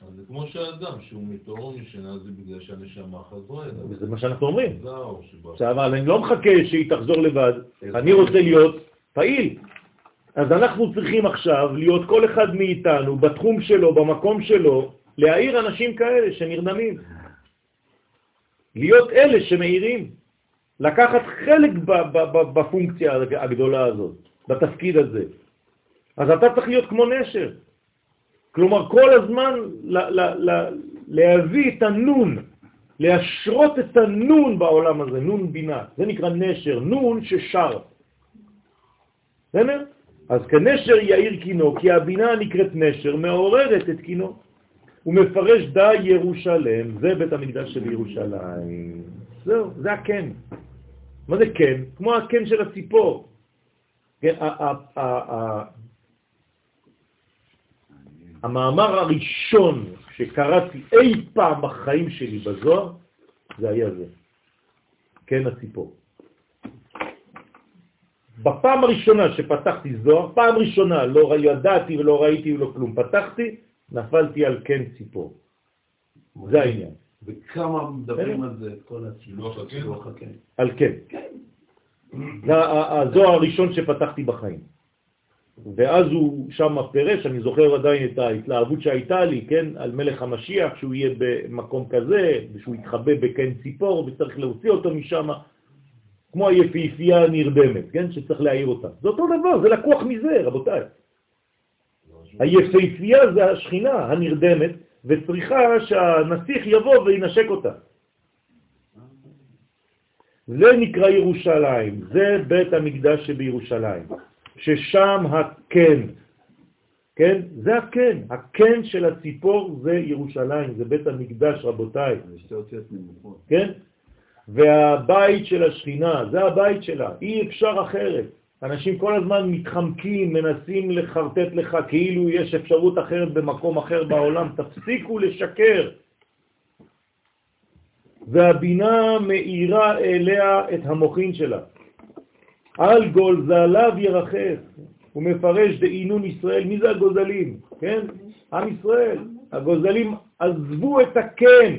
אז זה כמו שהאדם, שהוא מתעורר משנה, זה בגלל שהנשמה חזרה אליו. זה מה שאנחנו אומרים. אבל אני לא מחכה שהיא תחזור לבד, אני רוצה להיות פעיל. אז אנחנו צריכים עכשיו להיות כל אחד מאיתנו, בתחום שלו, במקום שלו, להעיר אנשים כאלה שנרדמים. להיות אלה שמאירים. לקחת חלק בפונקציה הגדולה הזאת, בתפקיד הזה. אז אתה צריך להיות כמו נשר. כלומר, כל הזמן להביא את הנון, להשרות את הנון בעולם הזה, נון בינה. זה נקרא נשר, נון ששר. בסדר? אז כנשר יאיר קינו, כי הבינה נקראת נשר, מעוררת את קינו. הוא מפרש דה ירושלם, זה בית המקדש של ירושלים. זהו, זה הקן. מה זה קן? כמו הקן של הציפור. כן, המאמר הראשון שקראתי אי פעם בחיים שלי בזוהר, זה היה זה. כן, הציפור. בפעם הראשונה שפתחתי זוהר, פעם ראשונה, לא ידעתי ולא ראיתי ולא כלום, פתחתי, נפלתי על כן ציפור. זה העניין. וכמה מדברים על זה, כל הציפור כן. על כן. זה הזוהר הראשון שפתחתי בחיים. ואז הוא שם פירש, אני זוכר עדיין את ההתלהבות שהייתה לי, כן, על מלך המשיח, שהוא יהיה במקום כזה, ושהוא יתחבא בקן ציפור, וצריך להוציא אותו משם, כמו היפיפייה הנרדמת, כן, שצריך להעיר אותה. זה אותו דבר, זה לקוח מזה, רבותיי. היפיפייה זה השכינה הנרדמת, וצריכה שהנסיך יבוא וינשק אותה. זה נקרא ירושלים, זה בית המקדש שבירושלים. ששם הכן, כן? זה הכן, הכן של הציפור זה ירושלים, זה בית המקדש רבותיי, שתי אותיות נמוכות. כן? והבית של השכינה, זה הבית שלה, אי אפשר אחרת. אנשים כל הזמן מתחמקים, מנסים לחרטט לך כאילו יש אפשרות אחרת במקום אחר בעולם, תפסיקו לשקר. והבינה מאירה אליה את המוחין שלה. על גולזליו ירחף, הוא מפרש דעינון ישראל, מי זה הגוזלים? כן? עם ישראל. הגוזלים עזבו את הכן.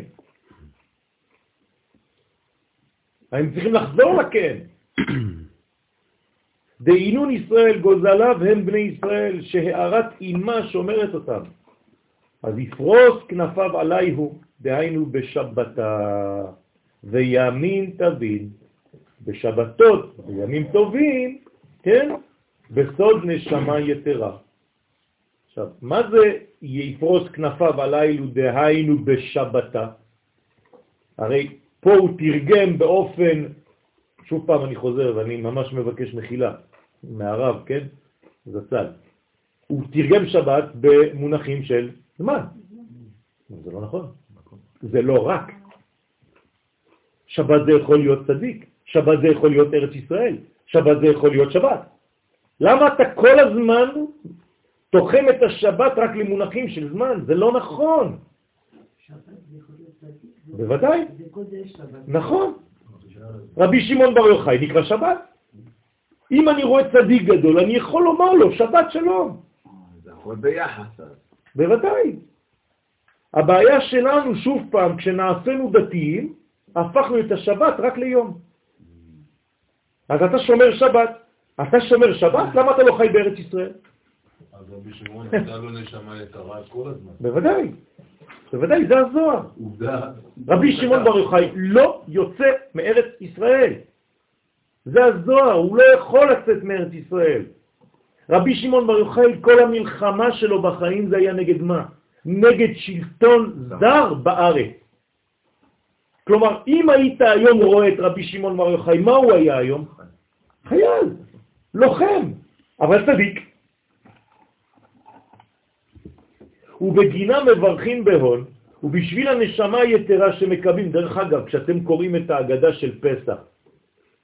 הם צריכים לחזור לכן. דעינון ישראל גוזליו הם בני ישראל, שהארת אימה שומרת אותם. אז יפרוס כנפיו עלי הוא, דהיינו בשבתה, וימין תבין, בשבתות, בימים טובים, כן? בסוד נשמה יתרה. עכשיו, מה זה יפרוס כנפיו עליילו דהיינו בשבתה? הרי פה הוא תרגם באופן, שוב פעם אני חוזר ואני ממש מבקש מחילה מהרב, כן? זצ"ל. הוא תרגם שבת במונחים של זמן. זה לא נכון. זה לא רק. שבת זה יכול להיות צדיק, שבת זה יכול להיות ארץ ישראל, שבת זה יכול להיות שבת. למה אתה כל הזמן תוחם את השבת רק למונחים של זמן? זה לא נכון. בוודאי. נכון. רבי שמעון בר יוחאי נקרא שבת. אם אני רואה צדיק גדול, אני יכול לומר לו, שבת שלום. זה הכל ביחס. בוודאי. הבעיה שלנו, שוב פעם, כשנעשינו דתיים, הפכנו את השבת רק ליום. אז אתה שומר שבת. אתה שומר שבת? למה אתה לא חי בארץ ישראל? אז רבי שמעון נתן לו נשמה יקרה כל הזמן. בוודאי. בוודאי, זה הזוהר. רבי שמעון בר יוחאי לא יוצא מארץ ישראל. זה הזוהר, הוא לא יכול לצאת מארץ ישראל. רבי שמעון בר יוחאי, כל המלחמה שלו בחיים זה היה נגד מה? נגד שלטון זר בארץ. כלומר, אם היית היום רואה את רבי שמעון בר יוחאי, מה הוא היה היום? חייל, לוחם, אבל צדיק. ובגינה מברכים בהון, ובשביל הנשמה היתרה שמקבלים, דרך אגב, כשאתם קוראים את ההגדה של פסח,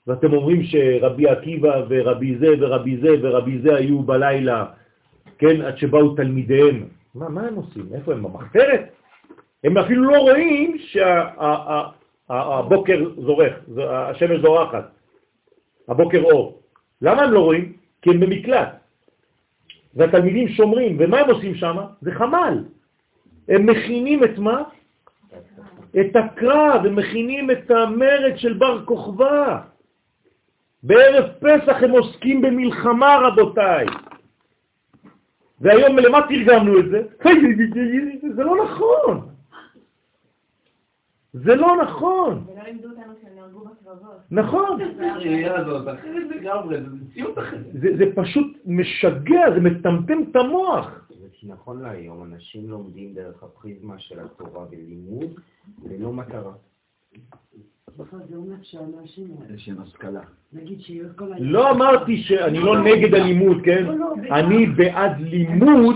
ואתם אומרים שרבי עקיבא ורבי זה ורבי זה ורבי זה היו בלילה, כן, עד שבאו תלמידיהם, מה, מה הם עושים? איפה הם? במחתרת? הם אפילו לא רואים שהבוקר שה, זורך, השמש זורחת, הבוקר אור. למה הם לא רואים? כי הם במקלט. והתלמידים שומרים, ומה הם עושים שם? זה חמל. הם מכינים את מה? את הקרב, הם מכינים את המרד של בר כוכבא. בערב פסח הם עוסקים במלחמה, רבותיי. והיום למה תרגמנו את זה? זה לא נכון. זה לא נכון. ולא לימדו אותנו. נכון. זה פשוט משגע, זה מטמטם את המוח. נכון להיום אנשים לומדים דרך הפריזמה של התורה ולימוד ללא מטרה. השכלה. לא אמרתי שאני לא נגד הלימוד, כן? אני בעד לימוד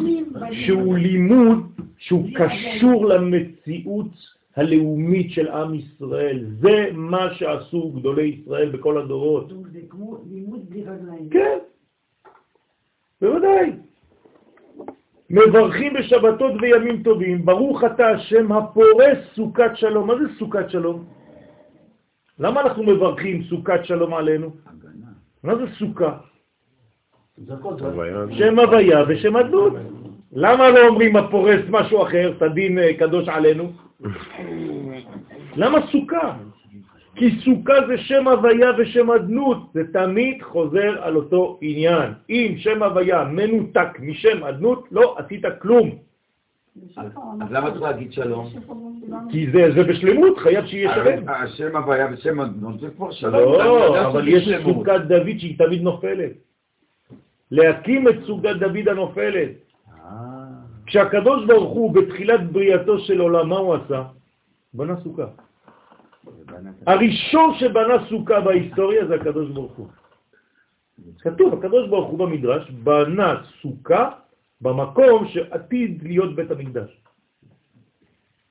שהוא לימוד שהוא קשור למציאות הלאומית של עם ישראל. זה מה שעשו גדולי ישראל בכל הדורות. זה כמו לימוד בלי רגליים. כן, בוודאי. מברכים בשבתות וימים טובים, ברוך אתה השם הפורס סוכת שלום. מה זה סוכת שלום? למה אנחנו מברכים סוכת שלום עלינו? מה זה סוכה? שם הוויה ושם אדנות. למה לא אומרים הפורס משהו אחר, סדין אה, קדוש עלינו? למה סוכה? כי סוכה זה שם הוויה ושם אדנות, זה תמיד חוזר על אותו עניין. אם שם הוויה מנותק משם אדנות, לא עשית כלום. אז למה צריך להגיד שלום? כי זה, זה בשלמות, חייב שיהיה שלם. השם הוויה ושם אדנות זה כבר שלום. לא, אבל יש. סוכת דוד שהיא תמיד נופלת. להקים את סוכת דוד הנופלת. כשהקדוש ברוך הוא בתחילת בריאתו של עולם, מה הוא עשה? בנה סוכה. הראשון שבנה סוכה בהיסטוריה זה הקדוש ברוך הוא. כתוב, הקדוש ברוך הוא במדרש בנה סוכה במקום שעתיד להיות בית המקדש.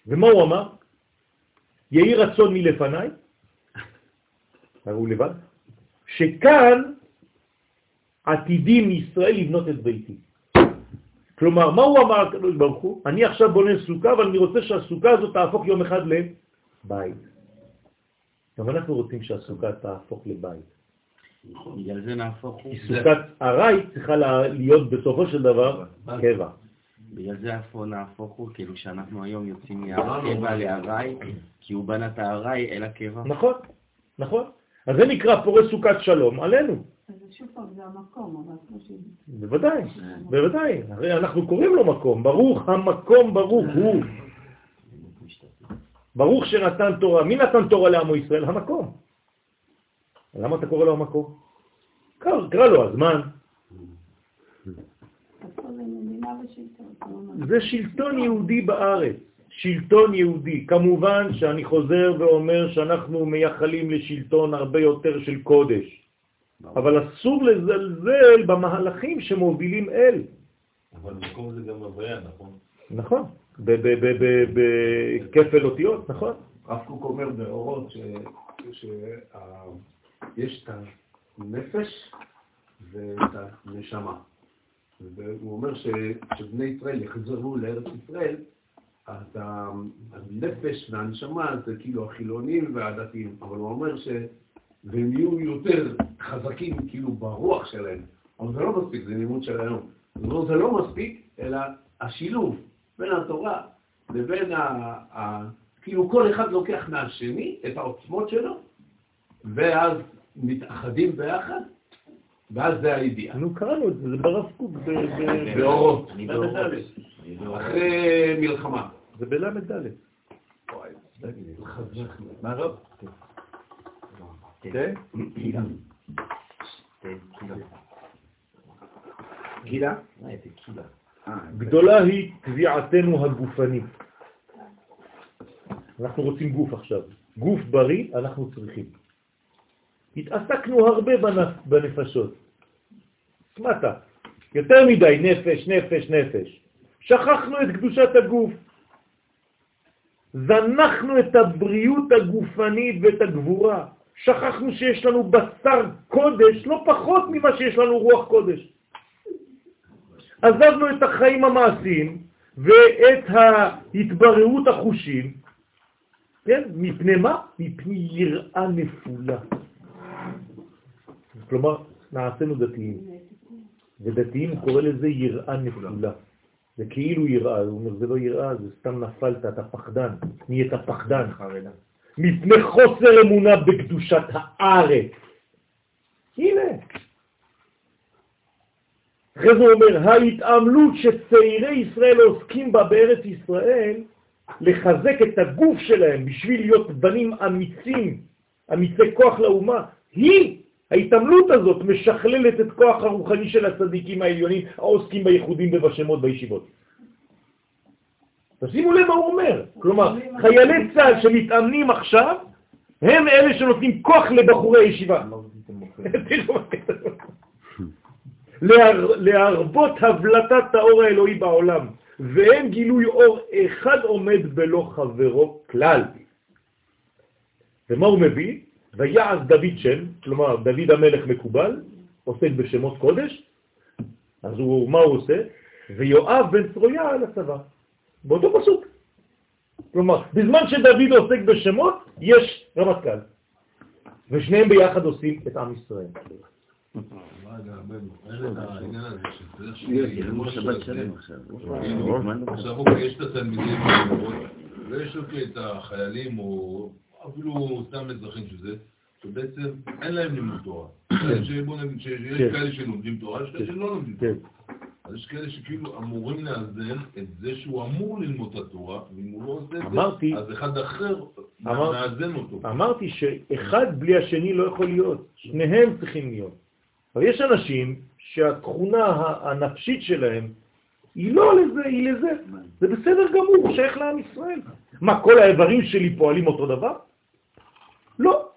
ומה הוא אמר? יהי רצון מלפניי, הרי הוא לבד, שכאן עתידים ישראל לבנות את ביתי. כלומר, מה הוא אמר הקדוש ברוך הוא? אני עכשיו בונה סוכה, אבל אני רוצה שהסוכה הזאת תהפוך יום אחד לבית. גם אנחנו רוצים שהסוכה תהפוך לבית. בגלל זה נהפוך הוא. כי סוכת ארעי צריכה להיות בסופו של דבר קבע. בגלל זה נהפוך הוא, כאילו שאנחנו היום יוצאים מהקבע לארעי, כי הוא בנה את הארעי אל הקבע. נכון, נכון. אז זה נקרא פורס סוכת שלום עלינו. אז שוב פעם זה המקום, אבל כמו ש... בוודאי, בוודאי. הרי אנחנו קוראים לו מקום, ברוך המקום ברוך הוא. ברוך שנתן תורה. מי נתן תורה לעמו ישראל? המקום. למה אתה קורא לו המקום? קרא, לו הזמן. זה שלטון יהודי בארץ, שלטון יהודי. כמובן שאני חוזר ואומר שאנחנו מייחלים לשלטון הרבה יותר של קודש, אבל אסור לזלזל במהלכים שמובילים אל. אבל מקום זה גם הוויה, נכון? נכון, בכפל אותיות, נכון. הרב קוק אומר באורות שיש את הנפש ואת הנשמה. והוא אומר שכשבני ישראל יחזרו לארץ ישראל, אז הנפש והנשמה זה כאילו החילונים והדתיים, אבל הוא אומר ש... והם יהיו יותר חזקים כאילו ברוח שלהם, אבל זה לא מספיק, זה לימוד של היום. זאת אומרת, זה לא מספיק, אלא השילוב בין התורה לבין ה... ה... כאילו כל אחד לוקח מהשני את העוצמות שלו, ואז מתאחדים ביחד, ואז זה הידיעה. נו, קראנו את זה, זה ברב קוק, באורות. אחרי מלחמה. זה בל"ד. מה רב? כן. גילה. כן, כאילו. גילה? אה, איזה קילה. גדולה היא קביעתנו הגופנית. אנחנו רוצים גוף עכשיו. גוף בריא אנחנו צריכים. התעסקנו הרבה בנפ... בנפשות. סמטה. יותר מדי נפש, נפש, נפש. שכחנו את קדושת הגוף. זנחנו את הבריאות הגופנית ואת הגבורה. שכחנו שיש לנו בשר קודש, לא פחות ממה שיש לנו רוח קודש. עזבנו את החיים המעשיים ואת ההתבררות החושים, כן? מפני מה? מפני יראה נפולה. כלומר, נעשינו דתיים, ודתיים קורא לזה יראה נפולה. זה כאילו יראה, הוא אומר, זה לא יראה, זה סתם נפלת, אתה פחדן, נהיית פחדן. מפני חוסר אמונה בקדושת הארץ. הנה. אחרי זה הוא אומר, ההתעמלות שצעירי ישראל עוסקים בה בארץ ישראל, לחזק את הגוף שלהם בשביל להיות בנים אמיצים, אמיצי כוח לאומה, היא, ההתעמלות הזאת, משכללת את כוח הרוחני של הצדיקים העליונים העוסקים בייחודים ובשמות בישיבות. תשימו לב מה הוא אומר. כלומר, חיילי צה"ל שמתאמנים עכשיו, הם אלה שנותנים כוח לבחורי הישיבה. להר- להרבות הבלטת האור האלוהי בעולם, ואין גילוי אור אחד עומד בלא חברו כלל. ומה הוא מביא? ויעש דוד שם, כלומר דוד המלך מקובל, עוסק בשמות קודש, אז הוא, מה הוא עושה? ויואב בן צרויה על הצבא, באותו פסוק. כלומר, בזמן שדוד עוסק בשמות, יש רמטכ"ל, ושניהם ביחד עושים את עם ישראל. עכשיו. אוקיי, יש את התלמידים ויש אוקיי, את החיילים, או אפילו סתם אזרחים שזה, שבעצם אין להם לימוד תורה. כן. כאלה שלומדים תורה, יש כאלה שלא לומדים תורה. אז יש כאלה שכאילו אמורים לאזן את זה שהוא אמור ללמוד את התורה, ואם הוא לא עושה את אמרתי- זה, אז אחד אחר אמר- מאזן אותו. אמרתי שאחד בלי השני לא יכול להיות, שניהם צריכים להיות. אבל יש אנשים שהתכונה הנפשית שלהם היא לא לזה, היא לזה. זה בסדר גמור, הוא שייך לעם ישראל. מה, כל האיברים שלי פועלים אותו דבר? לא.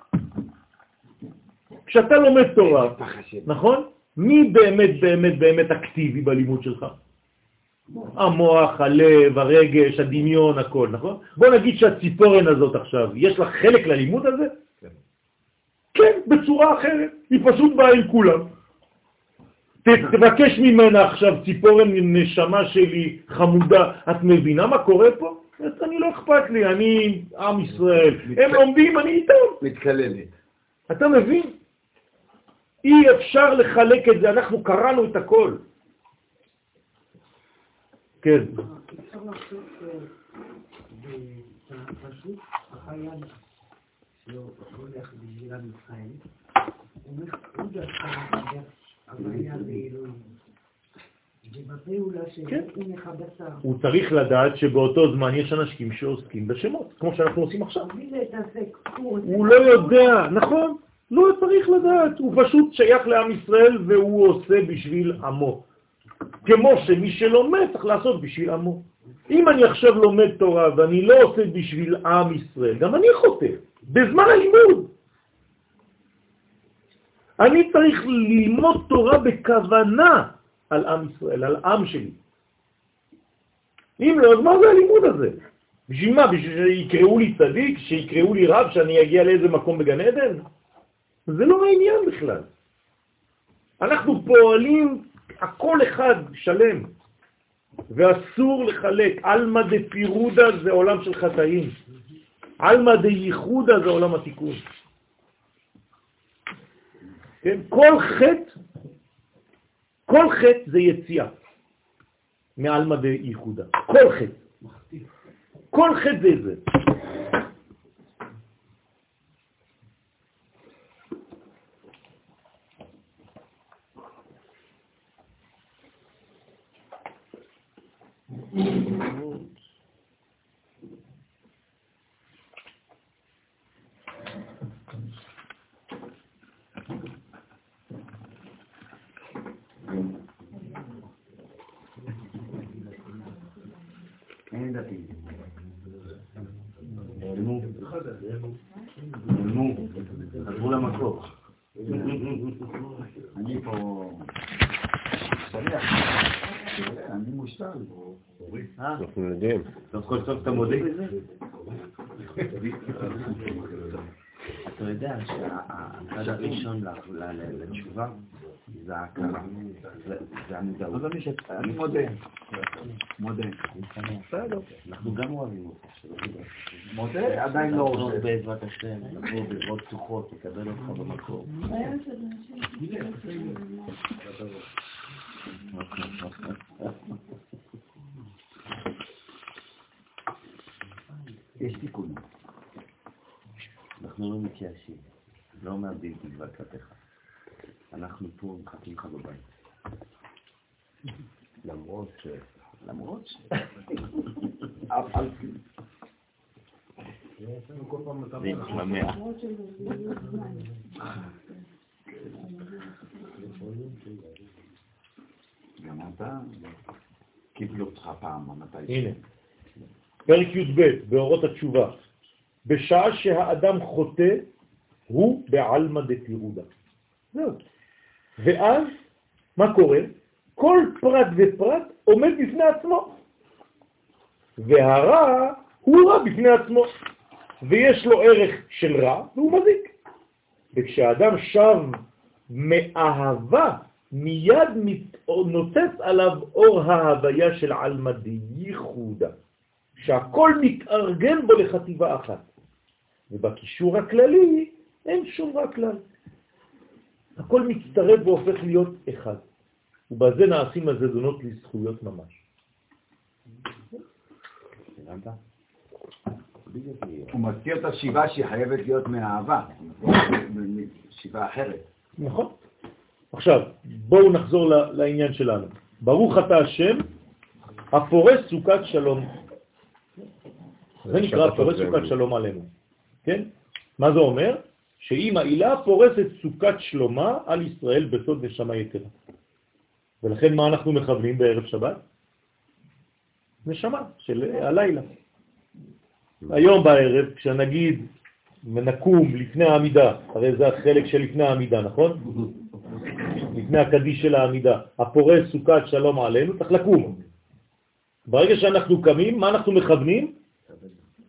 כשאתה לומד תורה, נכון? מי באמת באמת באמת אקטיבי בלימוד שלך? המוח, הלב, הרגש, הדמיון, הכל, נכון? בוא נגיד שהציפורן הזאת עכשיו, יש לה חלק ללימוד הזה? כן, בצורה אחרת. היא פשוט באה עם כולם. תבקש ממנה עכשיו, ציפורן נשמה שלי, חמודה, את מבינה מה קורה פה? אני לא אכפת לי, אני עם ישראל. הם לומדים, אני איתם. מתקללת. אתה מבין? אי אפשר לחלק את זה, אנחנו קראנו את הכל. כן. כן. הוא צריך לדעת שבאותו זמן יש אנשים שעוסקים בשמות, כמו שאנחנו עושים עכשיו. הוא לא יודע, נכון, לא צריך לדעת, הוא פשוט שייך לעם ישראל והוא עושה בשביל עמו. כמו שמי שלומד צריך לעשות בשביל עמו. אם אני עכשיו לומד תורה ואני לא עושה בשביל עם ישראל, גם אני חוטא, בזמן הלימוד. אני צריך ללמוד תורה בכוונה על עם ישראל, על עם שלי. אם לא, אז מה זה הלימוד הזה? בשביל מה? בשביל שיקראו לי צדיק? שיקראו לי רב? שאני אגיע לאיזה מקום בגן עדן? זה לא העניין בכלל. אנחנו פועלים, הכל אחד שלם, ואסור לחלק. עלמא דפירודה זה עולם של חטאים. עלמא דייחודה זה עולם התיקון. כן? כל חטא, כל חטא זה יציאה מעלמא דייחודה. כל חטא. כל חטא זה זה. אין דתיים. נעלמו. נעלמו. חזרו למקור. אני פה... שליח. אני מושתל. אה? אנחנו יודעים. סוף כל סוף אתה מודה בזה? אתה יודע שהצד הראשון לתשובה זה ההכרה, זה- זה המודעות. אני מודה. מודה. אני שמח. אנחנו גם אוהבים אותך. מודה, עדיין לא רוצה. בעזרת השם, לבוא בעזרות פתוחות, לקבל אותך במקום. יש תיקונים. אנחנו לא מתייאשים, לא מאבדים תקווה כלפיך. אנחנו פה מחכים לך בבית. למרות ש... למרות ש... אף על פי. זה מתממע. גם אתה, קיבלו אותך פעם, מתי הנה, פרק י"ב, באורות התשובה. בשעה שהאדם חוטא, הוא בעלמא דפירודה. זהו. ואז, מה קורה? כל פרט ופרט עומד בפני עצמו. והרע הוא רע בפני עצמו. ויש לו ערך של רע, והוא מזיק. וכשהאדם שב מאהבה, מיד נוצץ עליו אור ההוויה של עלמא דייחודה, שהכל מתארגן בו לחטיבה אחת. ובקישור הכללי אין שום רע כלל. הכל מצטרף והופך להיות אחד. ובזה נעשים הזדונות לזכויות ממש. הוא מזכיר את השיבה שהיא חייבת להיות מאהבה. שיבה אחרת. נכון. עכשיו, בואו נחזור לעניין שלנו. ברוך אתה השם, הפורס סוכת שלום. זה נקרא פורס סוכת. שלום עלינו. כן? מה זה אומר? שאם העילה פורסת סוכת שלומה על ישראל בסוד נשמה יתרה. ולכן מה אנחנו מכוונים בערב שבת? נשמה של הלילה. היום בערב, כשנגיד נקום לפני העמידה, הרי זה החלק של לפני העמידה, נכון? לפני הקדיש של העמידה. הפורס סוכת שלום עלינו, צריך לקום. ברגע שאנחנו קמים, מה אנחנו מכוונים?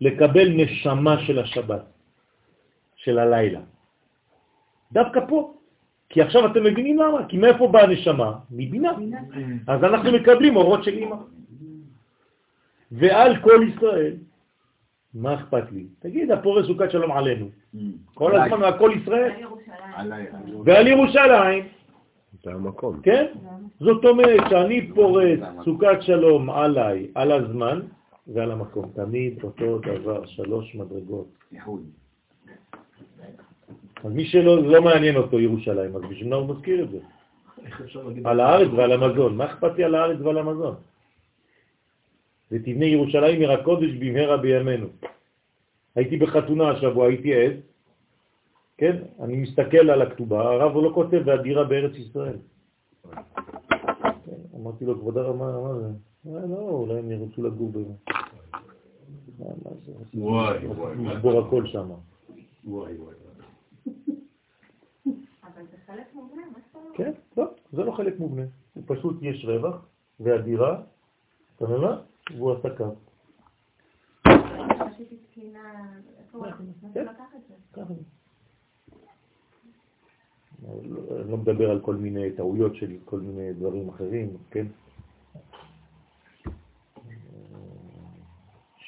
לקבל נשמה של השבת, של הלילה. דווקא פה. כי עכשיו אתם מבינים למה? כי מאיפה באה הנשמה? מבינה. אז אנחנו מקבלים אורות של אמא. ועל כל ישראל, מה אכפת לי? תגיד, הפורס סוכת שלום עלינו. כל הזמן על כל ישראל. ועל ירושלים. זה המקום. כן? זאת אומרת שאני פורס סוכת שלום עליי, על הזמן ועל המקום. תמיד אותו דבר, שלוש מדרגות. אז מי שלא לא מעניין אותו ירושלים, אז בשביל מה הוא מזכיר את זה? על הארץ ועל המזון. מה אכפת לי על הארץ ועל המזון? ותבנה ירושלים עיר הקודש במהרה בימינו. הייתי בחתונה השבוע, הייתי עד, כן? אני מסתכל על הכתובה, הרב הוא לא כותב והדירה בארץ ישראל. כן, אמרתי לו, כבוד הרב, מה זה? אה, לא, אולי הם ירצו לגור בזה. וואי, וואי. לשבור הכל שם. וואי, וואי. אבל זה חלק מובנה, מה שאתה אומר? כן, לא, זה לא חלק מובנה. הוא פשוט יש רווח, והדירה, אתה מבין מה? והוא עשה קו. כן. ככה. אני לא מדבר על כל מיני טעויות של כל מיני דברים אחרים, כן?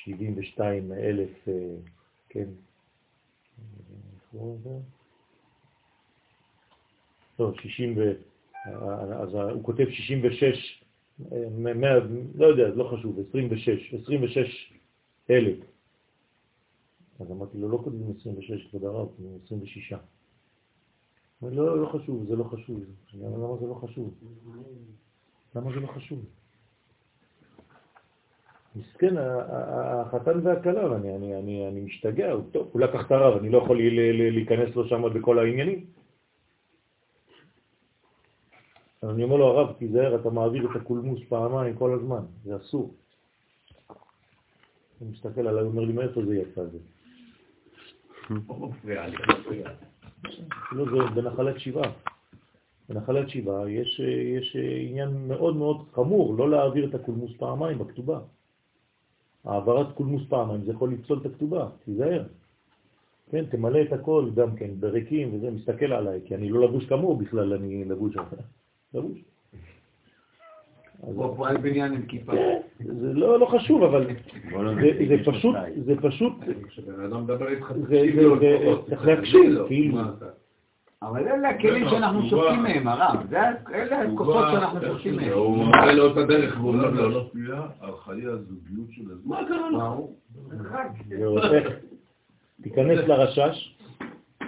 72 אלף, אה, כן? לא, 60 ו... אז הוא כותב 66, אה, 100, לא יודע, לא חשוב, 26, 26 אלף. אז אמרתי לו, לא כותבים 26, כבוד הרב, כותבים 26. הוא אומר, לא, לא חשוב, זה לא חשוב. למה זה לא חשוב? למה זה לא חשוב? מסכן, החתן והכלה, ואני אני, אני, אני משתגע, הוא טוב, הוא לקח את הרב, אני לא יכול להיכנס לו שם בכל העניינים. אני אומר לו, הרב, תיזהר, אתה מעביר את הקולמוס פעמיים כל הזמן, זה אסור. הוא מסתכל עליי, הוא אומר לי, מאיפה זה יצא זה? לא, זה בנחלת שבעה. בנחלת שבעה יש, יש עניין מאוד מאוד חמור, לא להעביר את הקולמוס פעמיים בכתובה. העברת קולמוס פעמיים זה יכול לפסול את הכתובה, תיזהר. כן, תמלא את הכל גם כן בריקים וזה, מסתכל עליי, כי אני לא לבוש כמוהו בכלל, אני לבוש לבוש. אז- הוא פועל בניין עם כיפה. זה לא, לא חשוב, אבל זה, זה פשוט, זה פשוט, כשבן אדם מדבר איתך, זה- תקשיב זה- לו זה- לפחות. צריך להקשיב, לו. כאילו. אבל אלה הכלים שאנחנו. שותים מהם, הרב. אלה הכוחות שאנחנו שותים מהם. הוא מראה לו את הדרך והוא לא לא לא. על חיי הזוגיות של הזמן. מה קרה לך? והופך, תיכנס לרשש,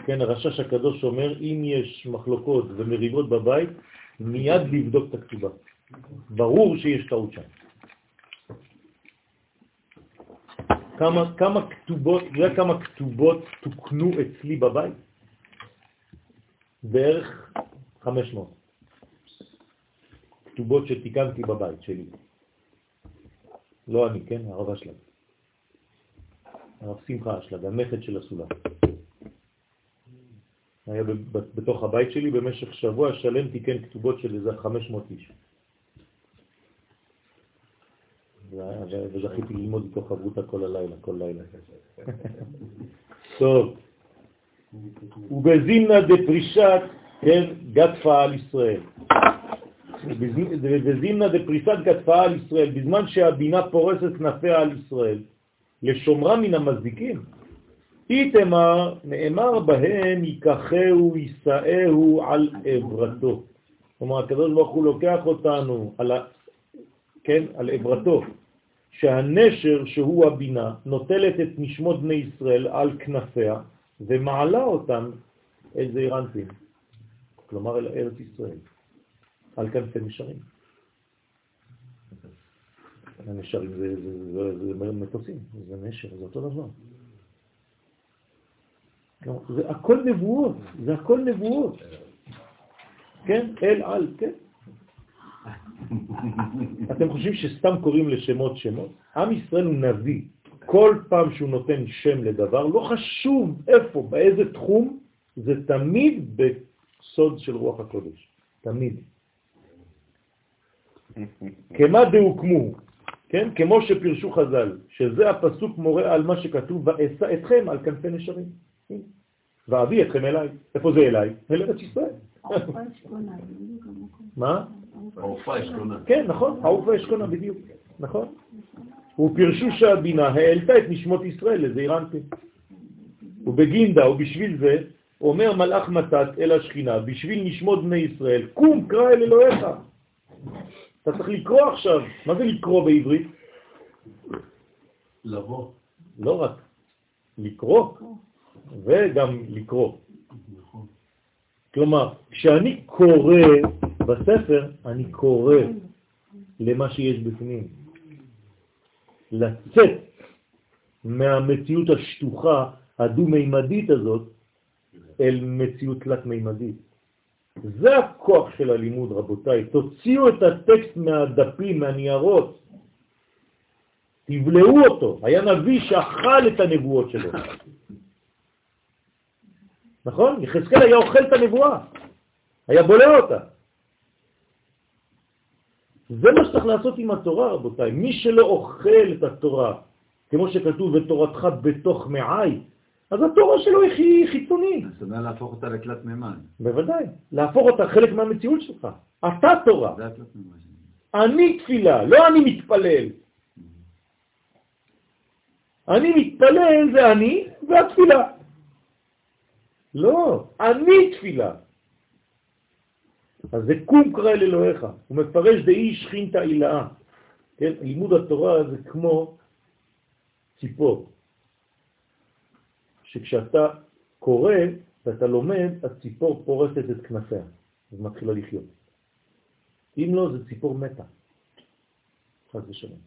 כן, הרשש הקדוש אומר, אם יש מחלוקות ומריבות בבית, מיד לבדוק את הכתובה. ברור שיש טעות שם. כמה, כמה כתובות, אתה יודע כמה כתובות תוקנו אצלי בבית? בערך 500. כתובות שתיקנתי בבית שלי. לא אני, כן? הרב אשלג. הרב שמחה אשלג, הנכד של הסולם. היה בתוך הבית שלי במשך שבוע שלם תיקן כתובות של איזה 500 איש. וזכיתי ללמוד איתו חברותה כל הלילה, כל לילה. טוב. ובזימנה דפרישת, כן, גדפה על ישראל. וזימנה דפריסת גדפה על ישראל, בזמן שהבינה פורסת כנפיה על ישראל, לשומרה מן המזיקים. איתמר, נאמר בהם ייקחהו, יישאהו על עברתו. כלומר, הקדוש ברוך הוא לוקח אותנו על, ה... כן, על עברתו, שהנשר שהוא הבינה נוטלת את נשמות בני ישראל על כנפיה ומעלה אותם אל זעירנטים, כלומר אל ארץ ישראל, על כנפי נשרים. הנשרים זה, זה, זה, זה, זה מטוסים, זה נשר, זה אותו דבר. זה הכל נבואות, זה הכל נבואות. כן, אל על, כן. אתם חושבים שסתם קוראים לשמות שמות? עם ישראל הוא נביא. כל פעם שהוא נותן שם לדבר, לא חשוב איפה, באיזה תחום, זה תמיד בסוד של רוח הקודש. תמיד. כמה דהוקמו, כן? כמו שפרשו חז"ל, שזה הפסוק מורה על מה שכתוב, ואשא אתכם על כנפי נשרים. ואביא אתכם אליי. איפה זה אליי? אל ארץ ישראל. מה? העורפה אשכונה. כן, נכון, העורפה אשכונה בדיוק, נכון. ופרשו שהבינה העלתה את נשמות ישראל לזעיר אנפין. ובגינדה, ובשביל זה, אומר מלאך מתת אל השכינה, בשביל נשמות בני ישראל, קום קרא אל אלוהיך. אתה צריך לקרוא עכשיו. מה זה לקרוא בעברית? לבוא. לא רק לקרוא, וגם לקרוא. כלומר, כשאני קורא בספר, אני קורא למה שיש בפנים. לצאת מהמציאות השטוחה, הדו-מימדית הזאת, אל מציאות תלת-מימדית. זה הכוח של הלימוד, רבותיי. תוציאו את הטקסט מהדפים, מהניירות. תבלעו אותו. היה נביא שאכל את הנבואות שלו. נכון? יחזקאל היה אוכל את הנבואה. היה בולע אותה. זה מה שצריך לעשות עם התורה, רבותיי. מי שלא אוכל את התורה, כמו שכתוב, ותורתך בתוך מעי, אז התורה שלו היא חיצונית. זאת אומרת להפוך אותה לתלת מימן. בוודאי. להפוך אותה חלק מהמציאות שלך. אתה תורה. זה התלת מימן. אני תפילה, לא אני מתפלל. אני מתפלל זה אני והתפילה. לא, אני תפילה. אז זה קום קרא אל אלוהיך. הוא מפרש דאי שכינתא אילאה. כן, לימוד התורה זה כמו ציפור. שכשאתה קורא ואתה לומד, הציפור פורסת את כנפיה ומתחילה לחיות. אם לא, זה ציפור מתה. חס ושלום.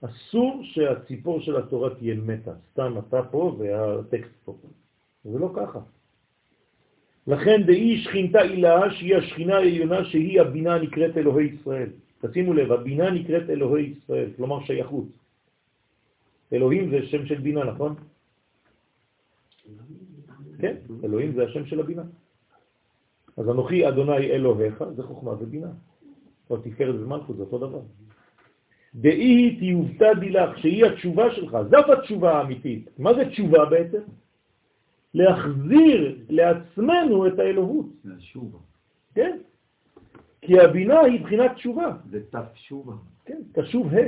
אסור שהציפור של התורה תהיה מתה, סתם אתה פה והטקסט פה. זה לא ככה. לכן דאי שכינתה אילה שהיא השכינה העליונה שהיא הבינה נקראת אלוהי ישראל. תשימו לב, הבינה נקראת אלוהי ישראל, כלומר שייכות. אלוהים זה שם של בינה, נכון? כן, אלוהים זה השם של הבינה. אז אנוכי אדוני אלוהיך זה חוכמה ובינה. או תפארת ומלכות, זה אותו דבר. דאי תיובתא דילך, שהיא התשובה שלך, זאת התשובה האמיתית. מה זה תשובה בעצם? להחזיר לעצמנו את האלוהות. זה שובה. כן. כי הבינה היא בחינת תשובה. זה תף שובה. כן, תשוב ה'.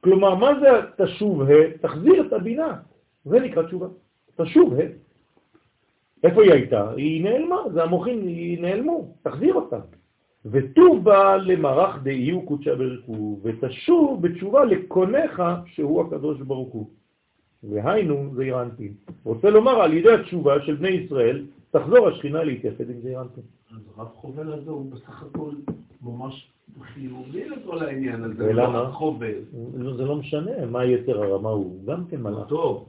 כלומר, מה זה תשוב ה'? תחזיר את הבינה. זה נקרא תשובה. תשוב ה'. איפה היא הייתה? היא נעלמה, זה המוחים, היא נעלמו, תחזיר אותה. ותובה למערך דאיהו קודשה ברכו, ותשוב בתשובה לקונך שהוא הקדוש ברוך הוא. והיינו זעיר אנפין. רוצה לומר, על ידי התשובה של בני ישראל, תחזור השכינה להתייחד עם זעיר אנפין. אז רב חובל הזה הוא בסך הכל ממש חיובי לכל העניין הזה. ולמה? חובל. זה לא משנה מה יצר הרמה הוא, גם כן מלאך. טוב.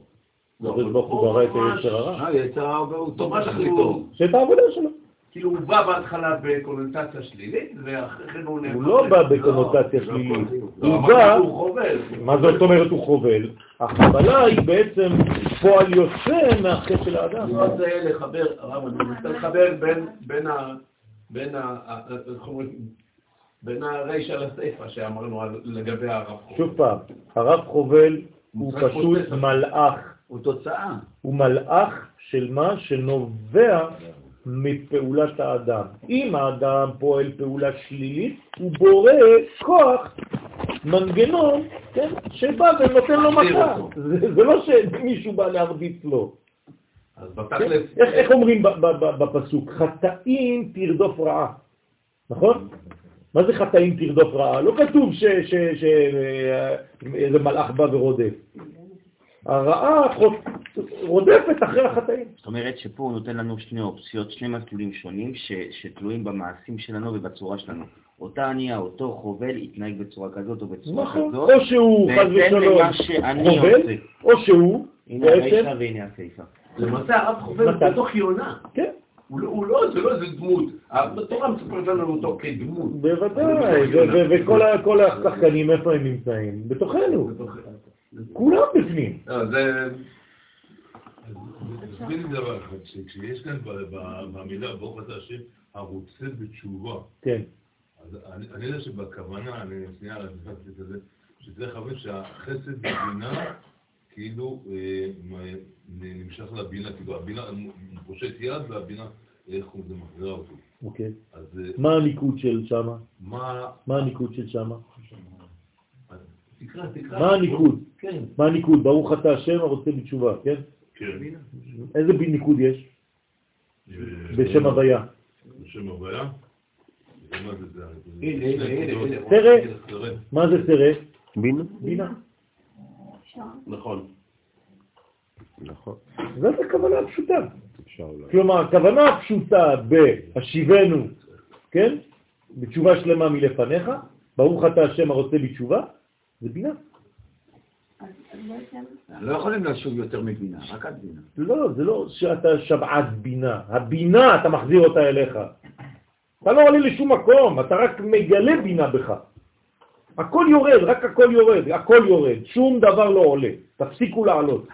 הקדוש ברוך הוא ברא את היצר הרע. אה, יצר הרע הוא טוב, מה. שאת העבודה שלו. כאילו הוא בא בהתחלה בקונוטציה שלילית, ואחרי כן הוא נהפך... הוא לא בא בקונוטציה לא, שלילית. לא, הוא בא, הוא חובל. מה זאת אומרת הוא חובל? החבלה היא בעצם פועל יוצא מהחטא של האדם. הוא רוצה לחבר, הרב, אני רוצה לחבר בין- בין ה... בין ה... איך אומרים? בין הרישא לסיפא שאמרנו לגבי הרב חובל. שוב פעם, הרב חובל הוא פשוט. מלאך. הוא תוצאה. הוא מלאך של מה שנובע מפעולת האדם. אם האדם פועל פעולה שלילית, הוא בורא כוח, מנגנון, כן, שבא ונותן לו מכה. זה, זה לא שמישהו בא להרביץ לו. אז כן? בתכלס... איך, איך אומרים בפסוק? חטאים תרדוף רעה, נכון? מה זה חטאים תרדוף רעה? לא כתוב שאיזה מלאך בא ורודף. הרעה רודפת אחרי החטאים. זאת אומרת שפה הוא נותן לנו שני אופציות, שני מסלולים שונים ש, שתלויים במעשים שלנו ובצורה שלנו. אותה ענייה, אותו חובל, יתנהג בצורה כזאת או בצורה נכון. כזאת. או שהוא חס ושלום חובל, עושה. או שהוא הנה בעצם, הרישא והנה הסיפא. למעשה הרב חובל בתוך יונה. כן, הוא לא- הוא לא, זה לא איזה דמות. התורה מספרת לנו אותו כדמות. בוודאי, ו- וכל השחקנים איפה הם נמצאים? בתוכנו. כולם בפנים. לא, זה... תסביר לי דבר אחד, שכשיש כאן במילה ברוך אתה השם הרוצה בתשובה, כן. אז אני יודע שבכוונה, אני שנייה נכנסתי את זה, שצריך להבין שהחסד בבינה כאילו אה, נמשך לבינה, כאילו הבינה פושט יד והבינה, איך הוא זה מחזירה אותו. אוקיי. אה, מה הניקוד של שמה? מה... מה הניקוד של שמה? תקרא, תקרא. מה הניקוד? כן. מה הניקוד? ברוך אתה השם הרוצה בתשובה, כן? כן. איזה ניקוד יש? אה, בשם הוויה. בשם הוויה? סרט. מה זה סרט? בינה? בינה. נכון. נכון. זאת הכוונה הפשוטה. כלומר, הכוונה הפשוטה בהשיבנו, כן? בתשובה שלמה מלפניך, ברוך אתה השם הרוצה בתשובה, זה בינה. לא. לא יכולים לשוב יותר מבינה, רק עד בינה. לא, זה לא שאתה שבעת בינה. הבינה, אתה מחזיר אותה אליך. אתה לא עולה לשום מקום, אתה רק מגלה בינה בך. הכל יורד, רק הכל יורד, הכל יורד, שום דבר לא עולה. תפסיקו לעלות.